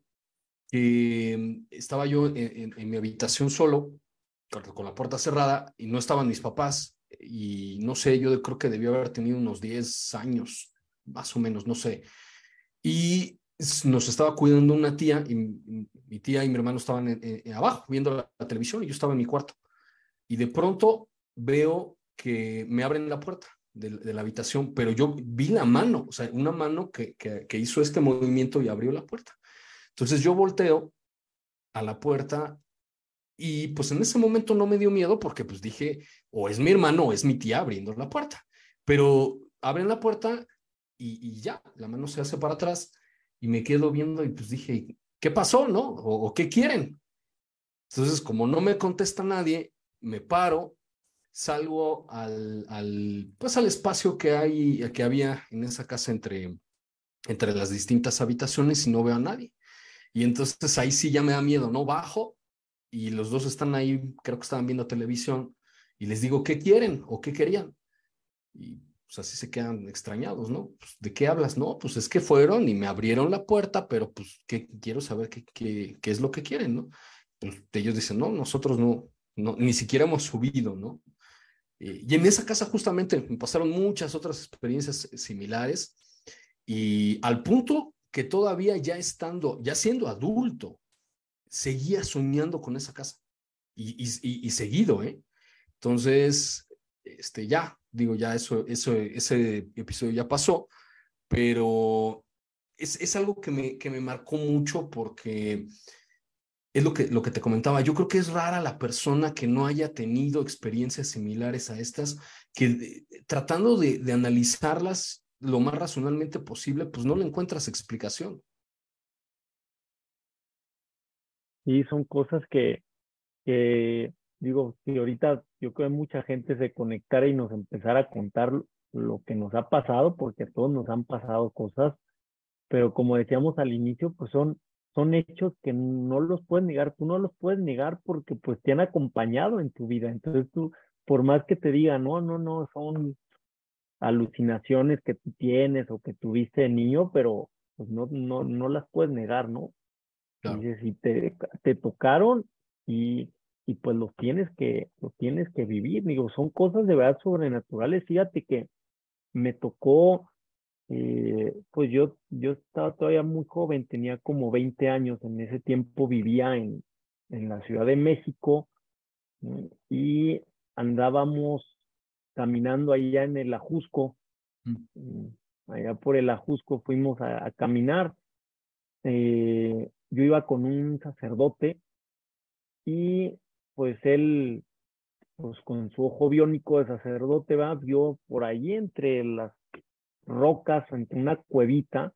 que estaba yo en, mi habitación solo, con la puerta cerrada, y no estaban mis papás. Y no sé, yo creo que debió haber tenido unos 10 años, más o menos, no sé. Y nos estaba cuidando una tía, y mi tía y mi hermano estaban abajo viendo la, televisión, y yo estaba en mi cuarto. Y de pronto veo que me abren la puerta de, la habitación, pero yo vi la mano, o sea, una mano que, que, hizo este movimiento y abrió la puerta. Entonces yo volteo a la puerta y pues en ese momento no me dio miedo porque pues dije, o es mi hermano o es mi tía abriendo la puerta, pero abren la puerta y ya, la mano se hace para atrás y me quedo viendo y pues dije, ¿qué pasó, no? ¿O, qué quieren? Entonces, como no me contesta nadie, me paro salgo al, al, pues al espacio que hay, que había en esa casa entre, entre las distintas habitaciones y no veo a nadie. Y entonces ahí sí ya me da miedo, ¿no? Bajo y los dos están ahí, creo que estaban viendo televisión y les digo, ¿qué quieren o qué querían? Y pues así se quedan extrañados, ¿no? Pues, ¿De qué hablas? No, pues es que fueron y me abrieron la puerta, pero pues ¿qué, quiero saber qué, qué, qué es lo que quieren, ¿no? Pues ellos dicen, no, nosotros no, no, ni siquiera hemos subido, ¿no? Eh, y en esa casa justamente me pasaron muchas otras experiencias similares y al punto que todavía ya estando, ya siendo adulto, seguía soñando con esa casa y, y, y, seguido, ¿eh? Entonces, este, ya, digo, ya eso, eso, ese episodio ya pasó, pero es, es algo que me, que me marcó mucho porque es lo que, lo que te comentaba. Yo creo que es rara la persona que no haya tenido experiencias similares a estas, que tratando de, de analizarlas lo más racionalmente posible, pues no le encuentras explicación. Sí, son cosas que, que digo, si ahorita yo creo que mucha gente se conectara y nos empezara a contar lo que nos ha pasado, porque a todos nos han pasado cosas, pero como decíamos al inicio, pues son son hechos que no los puedes negar, tú no los puedes negar porque pues te han acompañado en tu vida. Entonces tú, por más que te digan, no, no, no, son alucinaciones que tú tienes o que tuviste de niño, pero pues no, no, no las puedes negar, ¿no? Claro. si te, te tocaron y, y pues los tienes que, los tienes que vivir, digo, son cosas de verdad sobrenaturales. Fíjate que me tocó eh, pues yo, yo estaba todavía muy joven, tenía como 20 años, en ese tiempo vivía en, en la Ciudad de México y andábamos caminando allá en el Ajusco, mm. Mm, allá por el Ajusco fuimos a, caminar. Eh, yo iba con un sacerdote y pues él, pues con su ojo biónico de sacerdote, va, vio por ahí entre las rocas, entre una cuevita,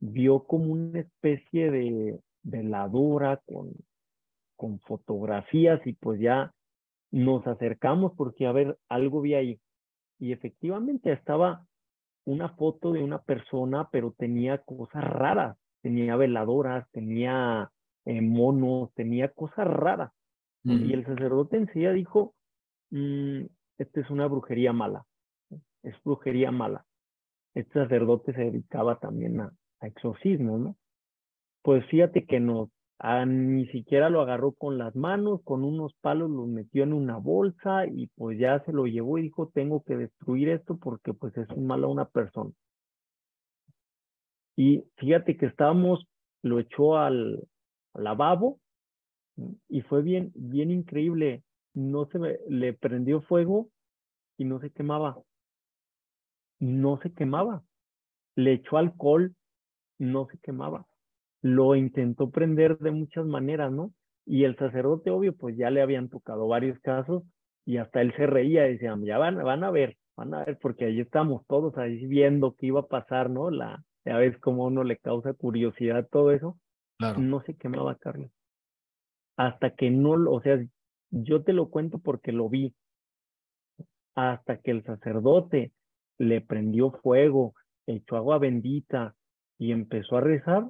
vio como una especie de veladora con, con fotografías y pues ya nos acercamos porque a ver, algo vi ahí. Y efectivamente estaba una foto de una persona, pero tenía cosas raras. Tenía veladoras, tenía eh, monos, tenía cosas raras. Y el sacerdote enseguida dijo, mm, esta es una brujería mala, es brujería mala este sacerdote se dedicaba también a, a exorcismos, ¿no? Pues fíjate que no, ni siquiera lo agarró con las manos, con unos palos los metió en una bolsa y pues ya se lo llevó y dijo, tengo que destruir esto porque pues es un mal a una persona. Y fíjate que estábamos, lo echó al, al lavabo y fue bien, bien increíble. No se le prendió fuego y no se quemaba no se quemaba. Le echó alcohol, no se quemaba. Lo intentó prender de muchas maneras, ¿no? Y el sacerdote, obvio, pues ya le habían tocado varios casos y hasta él se reía y decía, ya van, van a ver, van a ver, porque ahí estamos todos ahí viendo qué iba a pasar, ¿no? La, ya ves cómo uno le causa curiosidad todo eso. Claro. No se quemaba Carlos. Hasta que no, o sea, yo te lo cuento porque lo vi. Hasta que el sacerdote le prendió fuego, echó agua bendita y empezó a rezar,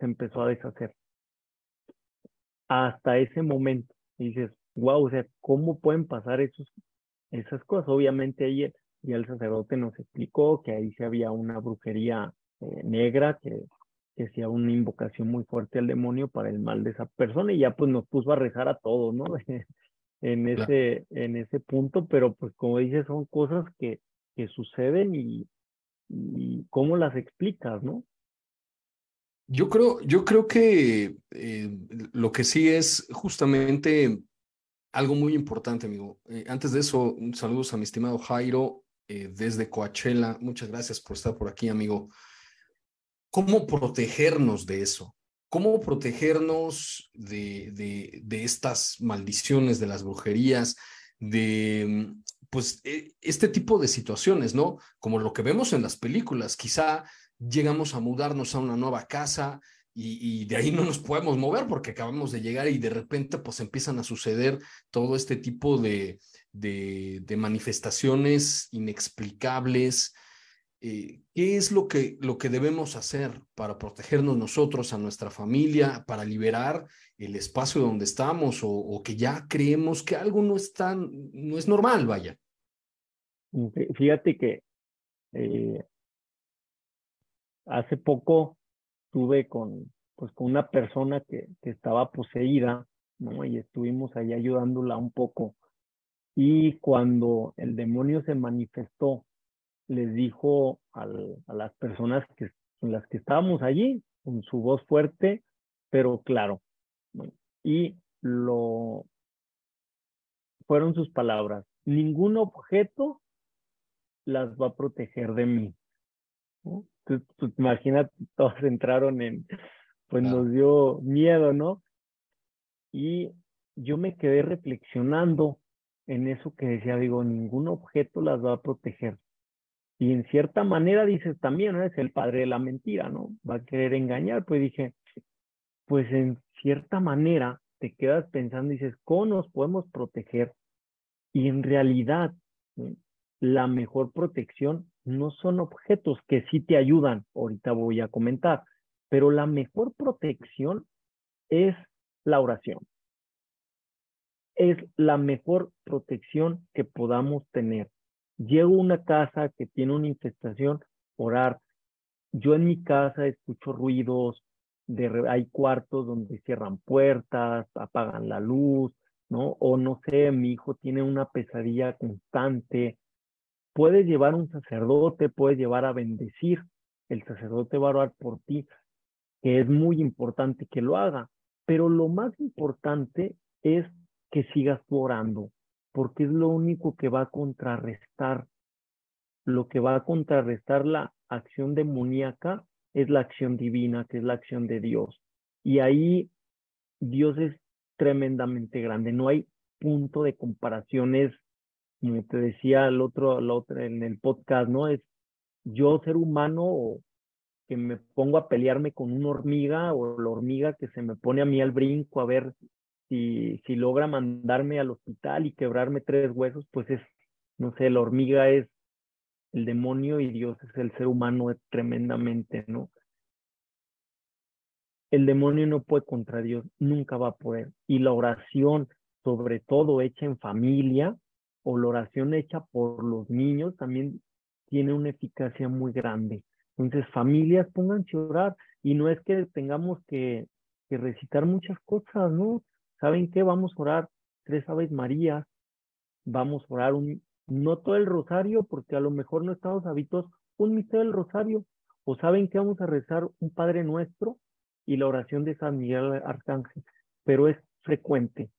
se empezó a deshacer. Hasta ese momento. dices, wow, o sea, ¿cómo pueden pasar esos, esas cosas? Obviamente ahí ya el sacerdote nos explicó que ahí se había una brujería eh, negra, que, que hacía una invocación muy fuerte al demonio para el mal de esa persona y ya pues nos puso a rezar a todos, ¿no? *laughs* en ese, en ese punto, pero pues como dices, son cosas que, que suceden y, y cómo las explicas, ¿no? Yo creo, yo creo que eh, lo que sí es justamente algo muy importante, amigo. Eh, antes de eso, saludos a mi estimado Jairo eh, desde Coachella. Muchas gracias por estar por aquí, amigo. ¿Cómo protegernos de eso? ¿Cómo protegernos de, de, estas maldiciones, de las brujerías, de pues e, este tipo de situaciones, ¿no? Como lo que vemos en las películas, quizá llegamos a mudarnos a una nueva casa y, de ahí no nos podemos mover porque acabamos de llegar y de repente pues empiezan a suceder todo este tipo de, de, manifestaciones inexplicables. Eh, ¿Qué es lo que, lo que debemos hacer para protegernos nosotros, a nuestra familia, para liberar el espacio donde estamos o, que ya creemos que algo no es no es normal, vaya? Fíjate que eh, hace poco estuve con, pues, con una persona que, que estaba poseída, ¿no? Y estuvimos ahí ayudándola un poco. Y cuando el demonio se manifestó, les dijo al, a las personas que, con las que estábamos allí, con su voz fuerte, pero claro. Y lo fueron sus palabras. Ningún objeto las va a proteger de mí. ¿no? Tú, imagínate, *laughs* todos entraron en, pues nos dio miedo, ¿no? Y yo me quedé reflexionando en eso que decía, digo, ningún objeto las va a proteger. Y en cierta manera dices también, ¿no? Es el padre de la mentira, ¿no? Va a querer engañar. Pues dije, pues en cierta manera te quedas pensando dices, ¿cómo nos podemos proteger? Y en realidad, la mejor protección no son objetos que sí te ayudan, ahorita voy a comentar, pero la mejor protección es la oración. Es la mejor protección que podamos tener. Llego a una casa que tiene una infestación, orar. Yo en mi casa escucho ruidos, de, hay cuartos donde cierran puertas, apagan la luz, ¿no? O no sé, mi hijo tiene una pesadilla constante, puedes llevar un sacerdote, puedes llevar a bendecir, el sacerdote va a orar por ti, que es muy importante que lo haga, pero lo más importante es que sigas orando, porque es lo único que va a contrarrestar, lo que va a contrarrestar la acción demoníaca es la acción divina, que es la acción de Dios. Y ahí Dios es tremendamente grande, no hay punto de comparación, es como te decía el otro, el otro en el podcast, ¿no? Es yo ser humano que me pongo a pelearme con una hormiga o la hormiga que se me pone a mí al brinco a ver si, si logra mandarme al hospital y quebrarme tres huesos, pues es, no sé, la hormiga es el demonio y Dios es el ser humano tremendamente, ¿no? El demonio no puede contra Dios, nunca va a poder. Y la oración, sobre todo hecha en familia, o la oración hecha por los niños también tiene una eficacia muy grande. Entonces, familias, pónganse a orar y no es que tengamos que, que recitar muchas cosas, ¿no? ¿Saben qué? Vamos a orar tres Aves Marías, vamos a orar un, no todo el rosario, porque a lo mejor no estamos habituados, un misterio del rosario, o saben que vamos a rezar un Padre Nuestro y la oración de San Miguel Arcángel, pero es frecuente.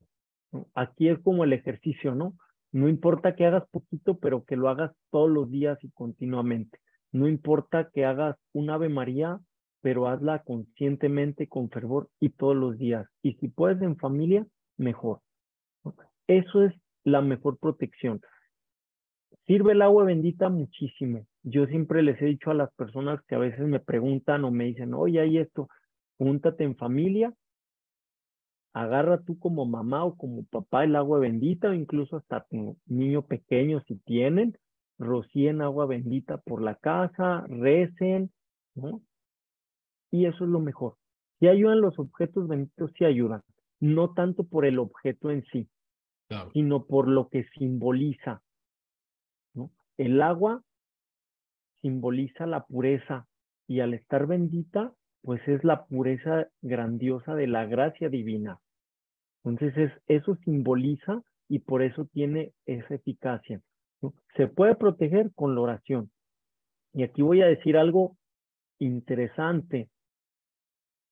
Aquí es como el ejercicio, ¿no? No importa que hagas poquito, pero que lo hagas todos los días y continuamente. No importa que hagas un Ave María pero hazla conscientemente, con fervor y todos los días. Y si puedes en familia, mejor. Eso es la mejor protección. Sirve el agua bendita muchísimo. Yo siempre les he dicho a las personas que a veces me preguntan o me dicen, oye, hay esto, júntate en familia, agarra tú como mamá o como papá el agua bendita o incluso hasta tu niño pequeño si tienen, rocíen agua bendita por la casa, recen, ¿no? Y eso es lo mejor. Si ayudan los objetos benditos, sí ayudan. No tanto por el objeto en sí, sino por lo que simboliza. ¿no? El agua simboliza la pureza y al estar bendita, pues es la pureza grandiosa de la gracia divina. Entonces es, eso simboliza y por eso tiene esa eficacia. Se puede proteger con la oración. Y aquí voy a decir algo interesante.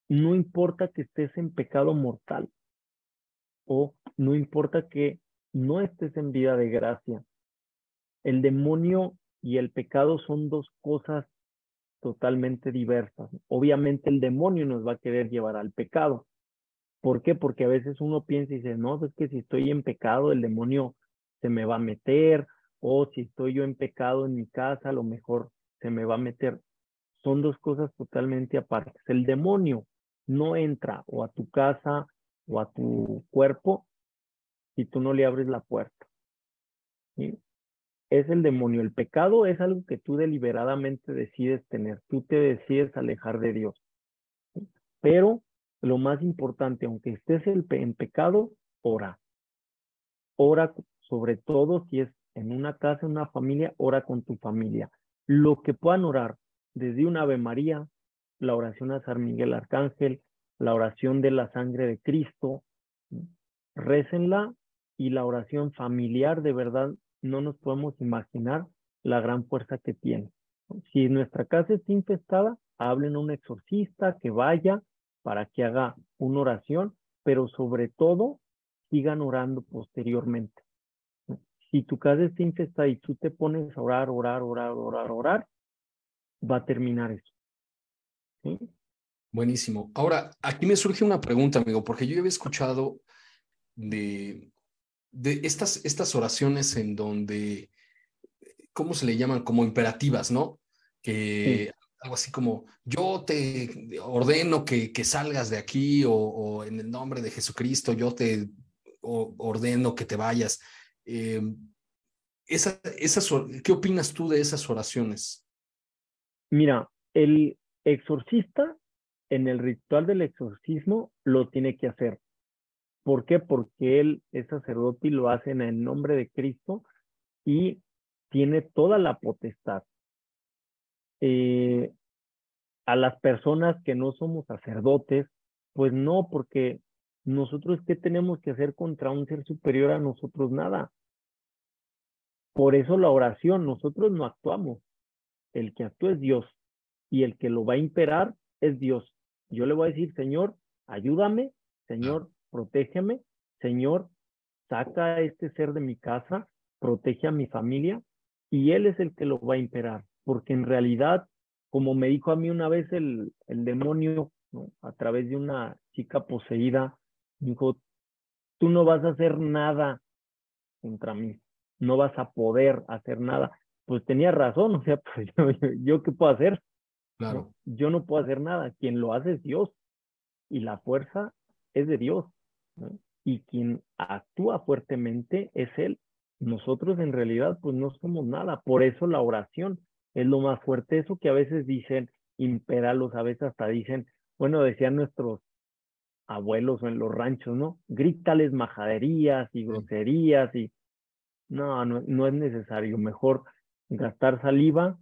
No importa que estés en pecado mortal o no importa que no estés en vida de gracia. El demonio y el pecado son dos cosas totalmente diversas. Obviamente el demonio nos va a querer llevar al pecado. ¿Por qué? Porque a veces uno piensa y dice, no, es que si estoy en pecado, el demonio se me va a meter, o si estoy yo en pecado en mi casa, a lo mejor se me va a meter. Son dos cosas totalmente aparte. El demonio no entra o a tu casa o a tu cuerpo si tú no le abres la puerta. Es el demonio. El pecado es algo que tú deliberadamente decides tener. Tú te decides alejar de Dios. Pero lo más importante, aunque estés en pecado, ora. Ora sobre todo si es en una casa, en una familia, ora con tu familia. Lo que puedan orar, desde un Ave María, la oración a San Miguel Arcángel, la oración de la sangre de Cristo, récenla y la oración familiar, de verdad, no nos podemos imaginar la gran fuerza que tiene. Si nuestra casa está infestada, hablen a un exorcista que vaya para que haga una oración, pero sobre todo sigan orando posteriormente. Si tu casa está infestada y tú te pones a orar, orar, orar, orar, orar, va a terminar eso. Buenísimo. Ahora, aquí me surge una pregunta, amigo, porque yo había escuchado de, de estas, estas oraciones en donde, ¿cómo se le llaman? Como imperativas, ¿no? Que algo así como, yo te ordeno que, que salgas de aquí o, en el nombre de Jesucristo, yo te ordeno que te vayas. Eh, esa, esas, ¿Qué opinas tú de esas oraciones? Mira, el exorcista en el ritual del exorcismo lo tiene que hacer. ¿Por qué? Porque él es sacerdote y lo hace en el nombre de Cristo y tiene toda la potestad. Eh, a las personas que no somos sacerdotes, pues no, porque nosotros qué tenemos que hacer contra un ser superior a nosotros nada. Por eso la oración, nosotros no actuamos. El que actúa es Dios y el que lo va a imperar es Dios. Yo le voy a decir, Señor, ayúdame, Señor, protégeme, Señor, saca a este ser de mi casa, protege a mi familia y Él es el que lo va a imperar, porque en realidad, como me dijo a mí una vez el, el demonio, a través de una chica poseída, dijo, tú no vas a hacer nada contra mí, no vas a poder hacer nada. Pues tenía razón, o sea, *laughs* pues yo qué puedo hacer? Claro. Yo no puedo hacer nada. Quien lo hace es Dios. Y la fuerza es de Dios. Y quien actúa fuertemente es Él. Nosotros en realidad pues no somos nada. Por eso la oración es lo más fuerte. Eso que a veces dicen, imperalos, a veces hasta dicen, bueno, decían nuestros abuelos o en los ranchos, ¿no? Grítales majaderías y groserías y no, no, no es necesario. Mejor gastar saliva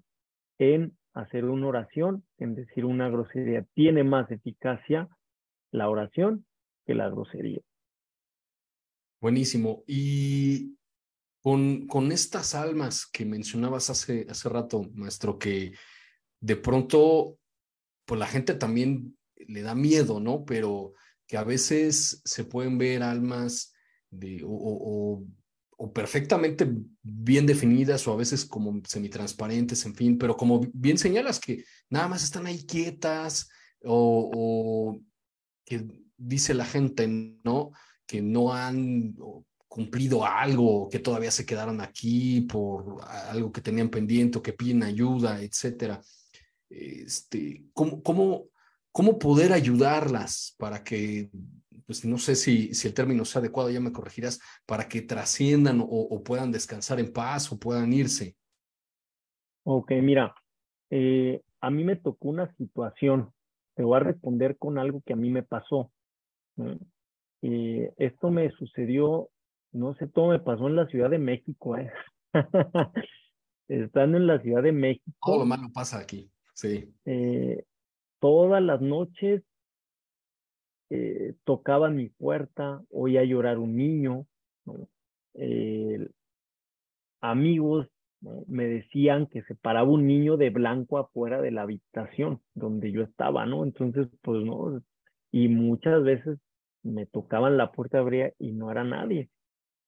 en hacer una oración, en decir una grosería. Tiene más eficacia la oración que la grosería. Buenísimo. Y con, con estas almas que mencionabas hace, hace rato, maestro, que de pronto, pues la gente también le da miedo, ¿no? Pero que a veces se pueden ver almas de, perfectamente bien definidas o a veces como semitransparentes, en fin, pero como bien señalas que nada más están ahí quietas o, que dice la gente, ¿no? Que no han cumplido algo, que todavía se quedaron aquí por algo que tenían pendiente o que piden ayuda, etcétera. Este, ¿cómo, cómo, cómo poder ayudarlas para que pues no sé si, si el término es adecuado, ya me corregirás, para que trasciendan o, puedan descansar en paz o puedan irse. Ok, mira, eh, a mí me tocó una situación, te voy a responder con algo que a mí me pasó. Eh, esto me sucedió, no sé, todo me pasó en la Ciudad de México, ¿eh? *laughs* Estando en la Ciudad de México. Todo lo malo pasa aquí, sí. Eh, todas las noches eh, tocaban mi puerta, oía llorar un niño, amigos me decían que se paraba un niño de blanco afuera de la habitación donde yo estaba, ¿no? Entonces, pues no, y muchas veces me tocaban la puerta abría y no era nadie.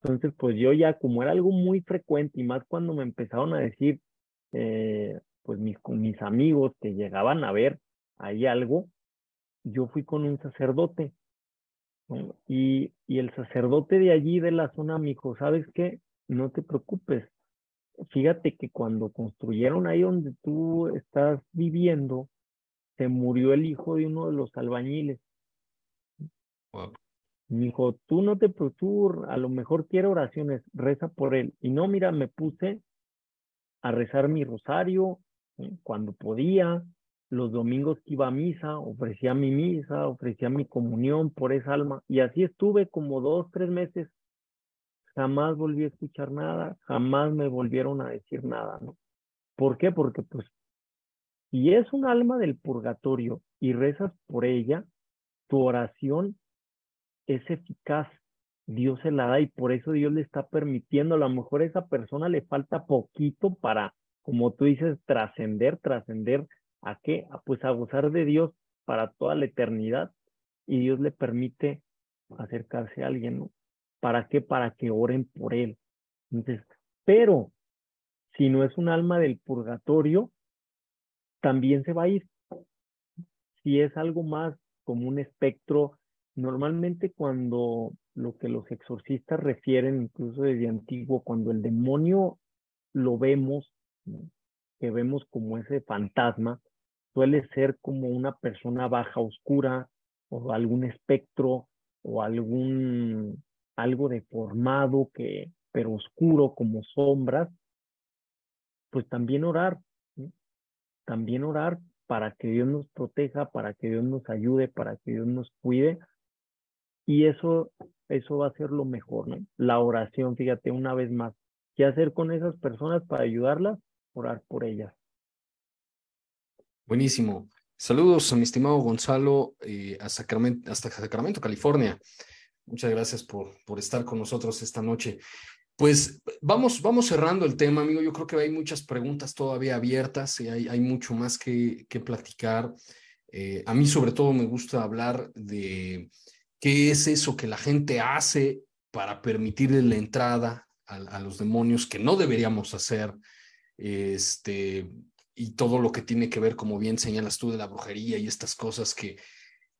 Entonces, pues yo ya, como era algo muy frecuente y más cuando me empezaron a decir, eh, pues mis, mis amigos que llegaban a ver ahí algo, yo fui con un sacerdote. Y, y el sacerdote de allí, de la zona, me dijo, ¿sabes qué? No te preocupes. Fíjate que cuando construyeron ahí donde tú estás viviendo, se murió el hijo de uno de los albañiles. Me dijo, tú no te preocupes, a lo mejor quiere oraciones, reza por él. Y no, mira, me puse a rezar mi rosario cuando podía, los domingos que iba a misa, ofrecía mi misa, ofrecía mi comunión por esa alma. Y así estuve como dos, tres meses. Jamás volví a escuchar nada, jamás me volvieron a decir nada, ¿no? ¿Por qué? Porque pues, si es un alma del purgatorio y rezas por ella, tu oración es eficaz. Dios se la da y por eso Dios le está permitiendo. A lo mejor a esa persona le falta poquito para, como tú dices, trascender, trascender ¿A qué? pues a gozar de Dios para toda la eternidad y Dios le permite acercarse a alguien, ¿no? ¿Para qué? Para que oren por él. Entonces, pero si no es un alma del purgatorio, también se va a ir. Si es algo más como un espectro, normalmente cuando lo que los exorcistas refieren, incluso desde antiguo, cuando el demonio lo vemos, que vemos como ese fantasma, suele ser como una persona baja oscura o algún espectro o algún algo deformado que pero oscuro como sombras pues también orar también orar para que Dios nos proteja para que Dios nos ayude para que Dios nos cuide y eso eso va a ser lo mejor ¿no? la oración fíjate una vez más qué hacer con esas personas para ayudarlas orar por ellas Buenísimo. Saludos a mi estimado Gonzalo eh, hasta Sacramento, California. Muchas gracias por, por estar con nosotros esta noche. Pues vamos, vamos cerrando el tema, amigo. Yo creo que hay muchas preguntas todavía abiertas y hay, hay mucho más que, que platicar. Eh, a mí sobre todo me gusta hablar de qué es eso que la gente hace para permitirle la entrada a, a los demonios que no deberíamos hacer. Este, y todo lo que tiene que ver, como bien señalas tú, de la brujería y estas cosas que,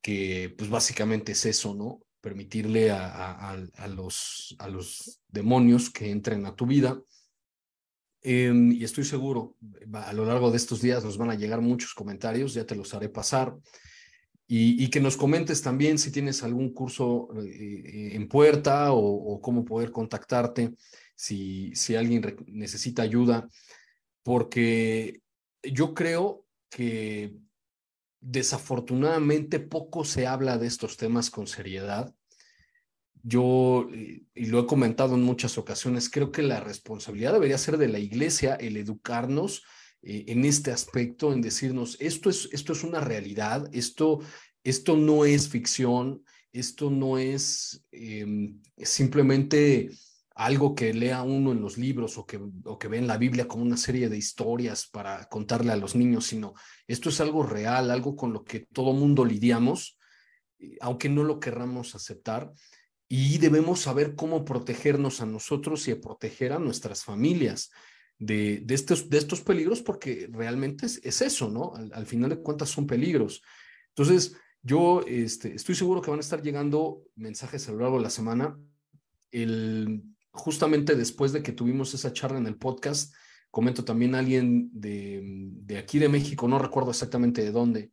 que pues básicamente es eso, ¿no? Permitirle a, a, los, a los demonios que entren a tu vida. Em, y estoy seguro, a lo largo de estos días nos van a llegar muchos comentarios, ya te los haré pasar. Y, y que nos comentes también si tienes algún curso eh, en puerta o, o, cómo poder contactarte, si, si alguien necesita ayuda, porque yo creo que desafortunadamente poco se habla de estos temas con seriedad. Yo, y lo he comentado en muchas ocasiones, creo que la responsabilidad debería ser de la iglesia el educarnos eh, en este aspecto, en decirnos, esto es, esto es una realidad, esto, esto no es ficción, esto no es em, simplemente algo que lea uno en los libros o que, o que ve en la Biblia como una serie de historias para contarle a los niños, sino esto es algo real, algo con lo que todo mundo lidiamos, aunque no lo querramos aceptar. y debemos saber cómo protegernos a nosotros y a proteger a nuestras familias de, de, estos, de estos peligros, porque realmente es, es eso, ¿no? Al, al, final de cuentas son peligros. Entonces, yo este, estoy seguro que van a estar llegando mensajes a lo largo de la semana. El, justamente después de que tuvimos esa charla en el podcast, comento también a alguien de, de aquí de México, no recuerdo exactamente de dónde,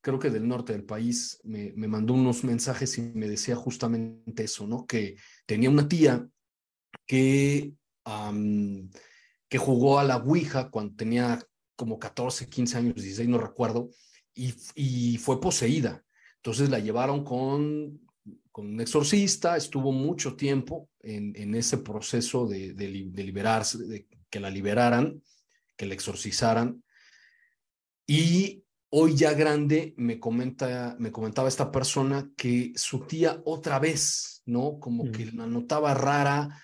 creo que del norte del país, me, me, mandó unos mensajes y me decía justamente eso, ¿no? Que tenía una tía que, que jugó a la Ouija cuando tenía como 14, 15 años, 16, no recuerdo, y, y fue poseída. Entonces la llevaron con, con un exorcista, estuvo mucho tiempo en, en ese proceso de, de, de liberarse, de que la liberaran, que la exorcizaran. Y hoy ya grande me comenta, me comentaba esta persona que su tía otra vez, ¿no? Como mm. que la notaba rara,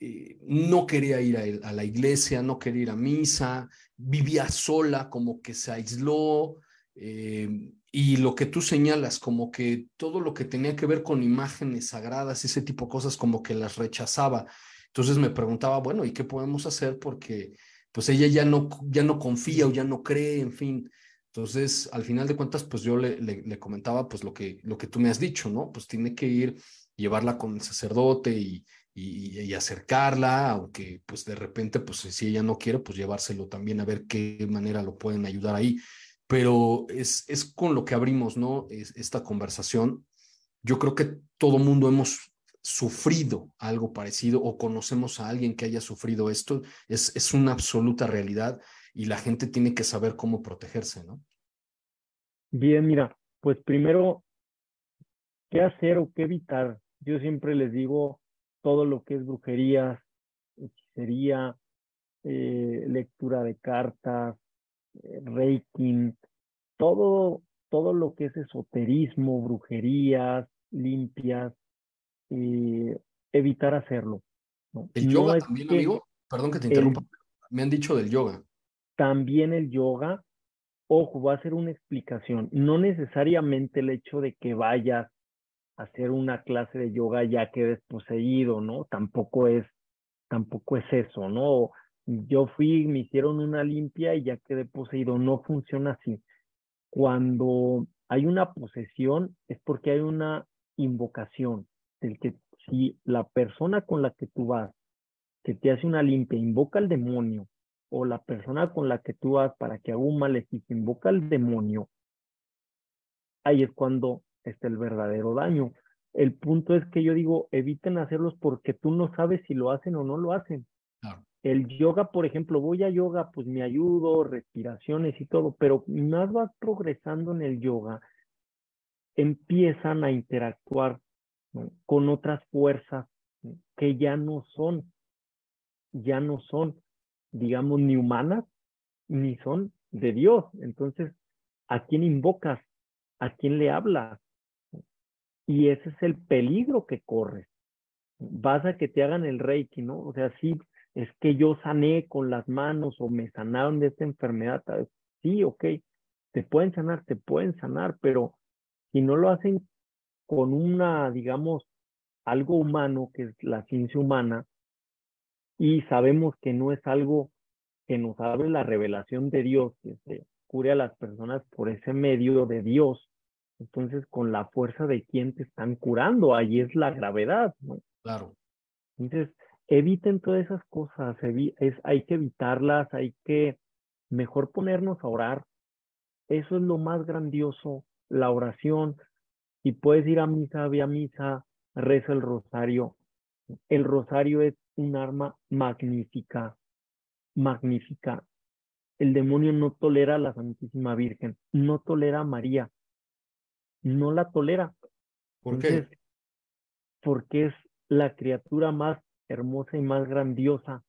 eh, no quería ir a, a, la iglesia, no quería ir a misa, vivía sola, como que se aisló. Eh, y lo que tú señalas, como que todo lo que tenía que ver con imágenes sagradas, ese tipo de cosas, como que las rechazaba. Entonces me preguntaba, bueno, ¿y qué podemos hacer? Porque pues ella ya no, ya no confía o ya no cree, en fin. Entonces, al final de cuentas, pues yo le, le, comentaba pues lo que, lo que tú me has dicho, ¿no? Pues tiene que ir, llevarla con el sacerdote y, y, y, acercarla, aunque pues de repente, pues si ella no quiere, pues llevárselo también a ver qué manera lo pueden ayudar ahí pero es, es con lo que abrimos, ¿no? Es, esta conversación. Yo creo que todo mundo hemos sufrido algo parecido o conocemos a alguien que haya sufrido esto. Es, es una absoluta realidad y la gente tiene que saber cómo protegerse, ¿no? Bien, mira, pues primero, ¿qué hacer o qué evitar? Yo siempre les digo todo lo que es brujería, hechicería, eh, lectura de cartas, reiki, todo, todo lo que es esoterismo, brujerías, limpias, eh, evitar hacerlo. ¿no? El yoga también, amigo, perdón que te interrumpa, el, me han dicho del yoga. También el yoga, ojo, va a ser una explicación, no necesariamente el hecho de que vayas a hacer una clase de yoga ya quedes poseído, ¿no? Tampoco es, tampoco es eso, ¿no? Yo fui, me hicieron una limpia y ya quedé poseído. No funciona así. Cuando hay una posesión es porque hay una invocación, del que si la persona con la que tú vas, que te hace una limpia, invoca al demonio, o la persona con la que tú vas para que haga un maleficio, invoca al demonio, ahí es cuando está el verdadero daño. El punto es que yo digo, eviten hacerlos porque tú no sabes si lo hacen o no lo hacen. El yoga, por ejemplo, voy a yoga, pues me ayudo, respiraciones y todo, pero más vas progresando en el yoga, empiezan a interactuar con otras fuerzas que ya no son, ya no son, digamos, ni humanas, ni son de Dios. Entonces, ¿a quién invocas? ¿A quién le hablas? Y ese es el peligro que corres. Vas a que te hagan el reiki, ¿no? O sea, sí, es que yo sané con las manos o me sanaron de esta enfermedad. Sí, ok, te pueden sanar, te pueden sanar, pero si no lo hacen con una, digamos, algo humano, que es la ciencia humana, y sabemos que no es algo que nos abre la revelación de Dios, que se cure a las personas por ese medio de Dios, entonces con la fuerza de quien te están curando, ahí es la gravedad, ¿no? Claro. Entonces, eviten todas esas cosas, es, hay que evitarlas, hay que mejor ponernos a orar. Eso es lo más grandioso, la oración. Si puedes ir a misa, ve a misa, reza el rosario. El rosario es un arma magnífica, magnífica. El demonio no tolera a la Santísima Virgen, no tolera a María, no la tolera. ¿Por Entonces, qué? Porque es la criatura más hermosa y más grandiosa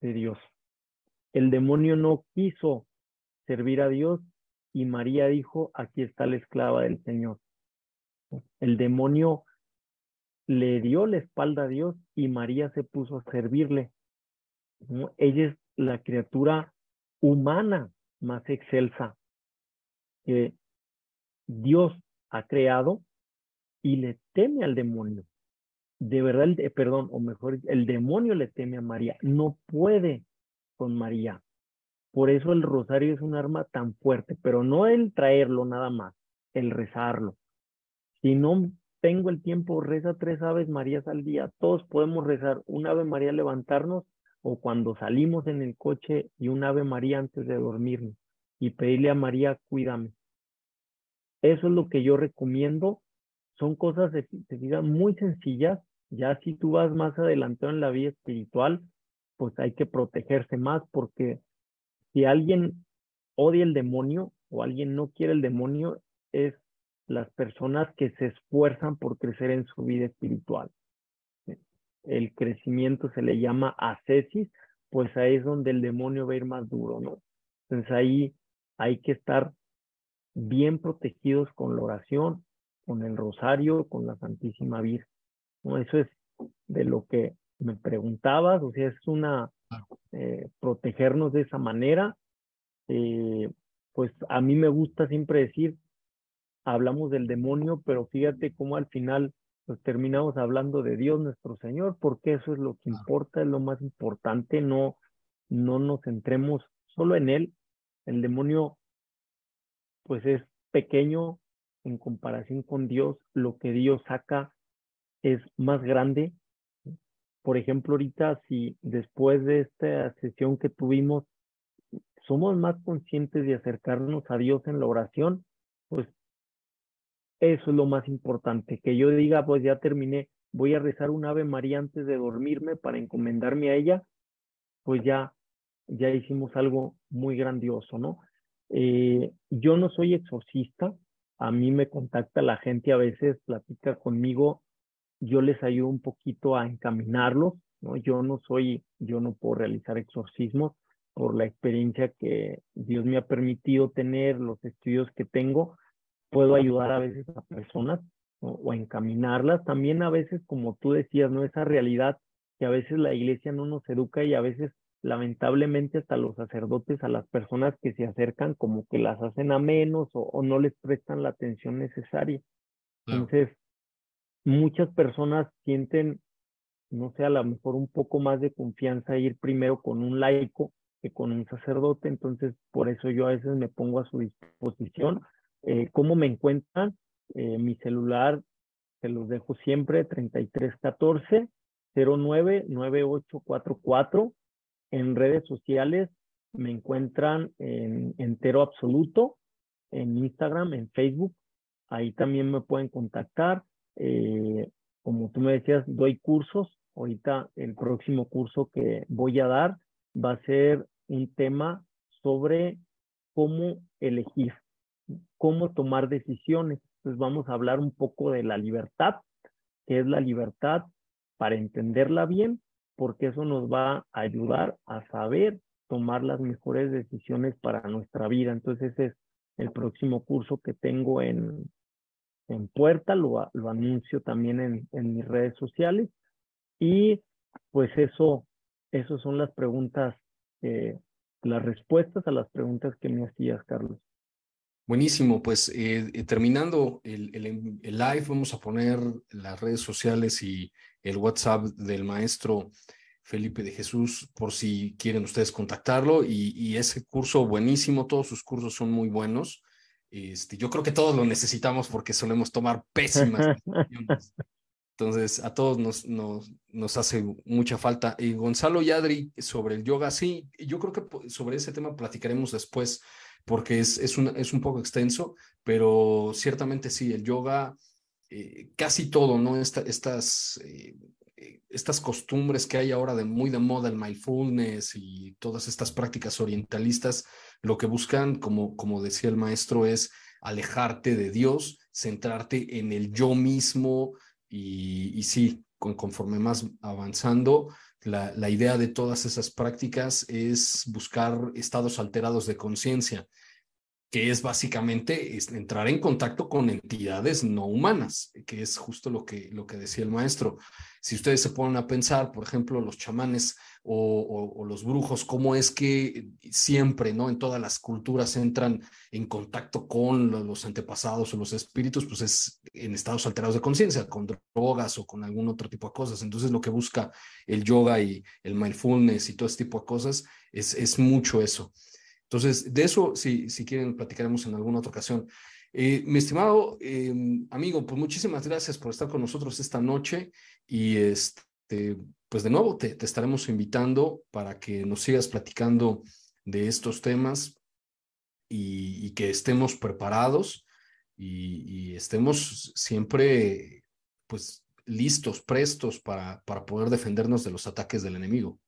de Dios. El demonio no quiso servir a Dios y María dijo, aquí está la esclava del Señor. El demonio le dio la espalda a Dios y María se puso a servirle. Ella es la criatura humana más excelsa que Dios ha creado y le teme al demonio. De verdad, perdón, o mejor, el demonio le teme a María, no puede con María. Por eso el rosario es un arma tan fuerte, pero no el traerlo nada más, el rezarlo. Si no tengo el tiempo, reza tres aves Marías al día. Todos podemos rezar un ave María levantarnos o cuando salimos en el coche y un ave María antes de dormirnos y pedirle a María, cuídame. Eso es lo que yo recomiendo. Son cosas vida muy sencillas. Ya si tú vas más adelantado en la vida espiritual, pues hay que protegerse más porque si alguien odia el demonio o alguien no quiere el demonio, es las personas que se esfuerzan por crecer en su vida espiritual. El crecimiento se le llama ascesis, pues ahí es donde el demonio va a ir más duro, ¿no? Entonces ahí hay que estar bien protegidos con la oración, con el rosario, con la Santísima Virgen. ¿No? Eso es de lo que me preguntabas, o sea, es una, eh, protegernos de esa manera. Eh, pues a mí me gusta siempre decir, hablamos del demonio, pero fíjate cómo al final pues terminamos hablando de Dios nuestro Señor, porque eso es lo que importa, es lo más importante, no, no nos centremos solo en Él. El demonio pues es pequeño en comparación con Dios, lo que Dios saca es más grande. Por ejemplo, ahorita si después de esta sesión que tuvimos somos más conscientes de acercarnos a Dios en la oración, pues eso es lo más importante, que yo diga, pues ya terminé, voy a rezar un Ave María antes de dormirme para encomendarme a ella, pues ya, ya hicimos algo muy grandioso, ¿no? Eh, yo no soy exorcista, a mí me contacta la gente a veces, platica conmigo, yo les ayudo un poquito a encaminarlos, ¿no? Yo no soy, yo no puedo realizar exorcismos por la experiencia que Dios me ha permitido tener, los estudios que tengo, puedo ayudar a veces a personas o encaminarlas. También a veces, como tú decías, ¿no? Esa realidad que a veces la iglesia no nos educa y a veces lamentablemente hasta los sacerdotes a las personas que se acercan como que las hacen a menos o, no les prestan la atención necesaria. Entonces, muchas personas sienten, no sé, a lo mejor un poco más de confianza ir primero con un laico que con un sacerdote, entonces por eso yo a veces me pongo a su disposición eh, ¿Cómo me encuentran? Eh, mi celular se los dejo siempre, 3314 099844. En redes sociales me encuentran en entero absoluto, en Instagram, en Facebook. Ahí también me pueden contactar. Eh, como tú me decías, doy cursos. Ahorita el próximo curso que voy a dar va a ser un tema sobre cómo elegir cómo tomar decisiones. Entonces vamos a hablar un poco de la libertad, que es la libertad para entenderla bien, porque eso nos va a ayudar a saber tomar las mejores decisiones para nuestra vida. Entonces ese es el próximo curso que tengo en, en puerta, lo, anuncio también en, mis redes sociales. Y pues eso, eso son las preguntas, eh, las respuestas a las preguntas que me hacías, Carlos. Buenísimo, pues eh, eh, terminando el, el, live, vamos a poner las redes sociales y el WhatsApp del maestro Felipe de Jesús por si quieren ustedes contactarlo y, y ese curso buenísimo, todos sus cursos son muy buenos. Este, yo creo que todos lo necesitamos porque solemos tomar pésimas *laughs* decisiones. Entonces, a todos nos, nos, nos hace mucha falta. Y Gonzalo Yadri, sobre el yoga, sí, yo creo que sobre ese tema platicaremos después porque es, es, un, es un poco extenso, pero ciertamente sí, el yoga, eh, casi todo, ¿no? estas, eh, eh, estas costumbres que hay ahora de muy de moda, el mindfulness y todas estas prácticas orientalistas, lo que buscan, como, como decía el maestro, es alejarte de Dios, centrarte en el yo mismo y, y sí, con, conforme más avanzando, la, la, idea de todas esas prácticas es buscar estados alterados de conciencia. Que es básicamente entrar en contacto con entidades no humanas, que es justo lo que, lo que decía el maestro. Si ustedes se ponen a pensar, por ejemplo, los chamanes o, los brujos, cómo es que siempre, ¿no? En todas las culturas entran en contacto con los antepasados o los espíritus, pues es en estados alterados de conciencia, con drogas o con algún otro tipo de cosas. Entonces lo que busca el yoga y el mindfulness y todo este tipo de cosas es, es mucho eso. Entonces, de eso, si, si quieren, platicaremos en alguna otra ocasión. Eh, mi estimado eh, amigo, pues muchísimas gracias por estar con nosotros esta noche y este, pues de nuevo te, estaremos invitando para que nos sigas platicando de estos temas y, que estemos preparados y, estemos siempre pues listos, prestos para, para poder defendernos de los ataques del enemigo.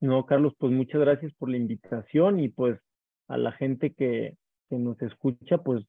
No, Carlos, pues muchas gracias por la invitación y pues a la gente que, que nos escucha, pues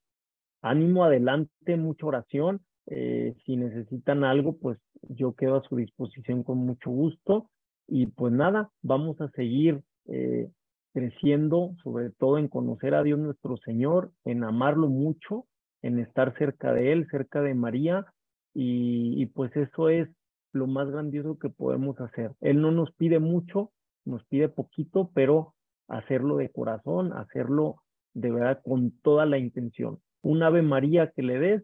ánimo adelante, mucha oración. Eh, si necesitan algo, pues yo quedo a su disposición con mucho gusto. Y pues nada, vamos a seguir eh, creciendo, sobre todo en conocer a Dios nuestro Señor, en amarlo mucho, en estar cerca de Él, cerca de María. y pues eso es lo más grandioso que podemos hacer. Él no nos pide mucho, nos pide poquito, pero hacerlo de corazón, hacerlo de verdad con toda la intención. Un Ave María que le des,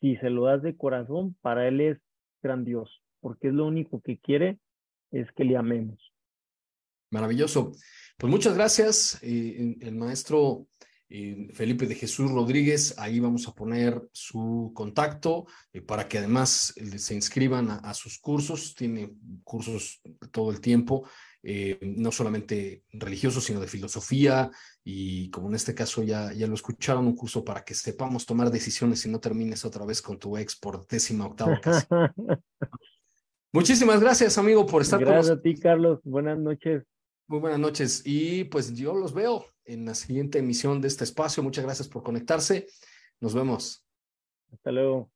si se lo das de corazón, para él es grandioso, porque es lo único que quiere, es que le amemos. Maravilloso. Pues muchas gracias, eh, el maestro Felipe de Jesús Rodríguez, ahí vamos a poner su contacto eh, para que además eh, se inscriban a, sus cursos, tiene cursos todo el tiempo, eh, no solamente religiosos, sino de filosofía y como en este caso ya, ya lo escucharon, un curso para que sepamos tomar decisiones y no termines otra vez con tu ex por décima octava *laughs* Muchísimas gracias, amigo, por estar con nosotros. Gracias a ti, Carlos. Buenas noches. Muy buenas noches. Y pues yo los veo en la siguiente emisión de este espacio. Muchas gracias por conectarse. Nos vemos. Hasta luego.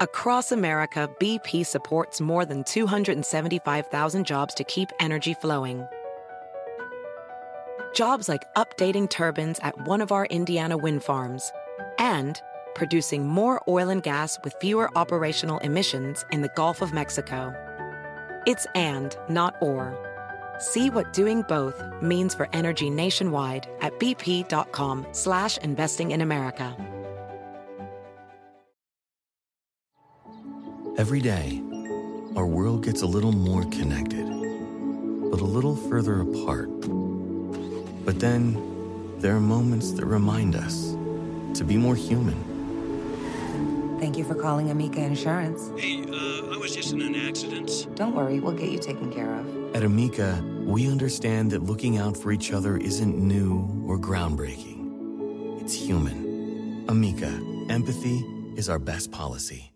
Across America, BP supports more than 275,000 jobs to keep energy flowing. Jobs like updating turbines at one of our Indiana wind farms and producing more oil and gas with fewer operational emissions in the Gulf of Mexico. It's and, not or. See what doing both means for energy nationwide at bp.com slash investing in America. Every day, our world gets a little more connected, but a little further apart. But then, there are moments that remind us to be more human. Thank you for calling Amica Insurance. Hey, uh, I was just in an accident. Don't worry, we'll get you taken care of. At Amica, we understand that looking out for each other isn't new or groundbreaking. It's human. Amica, empathy is our best policy.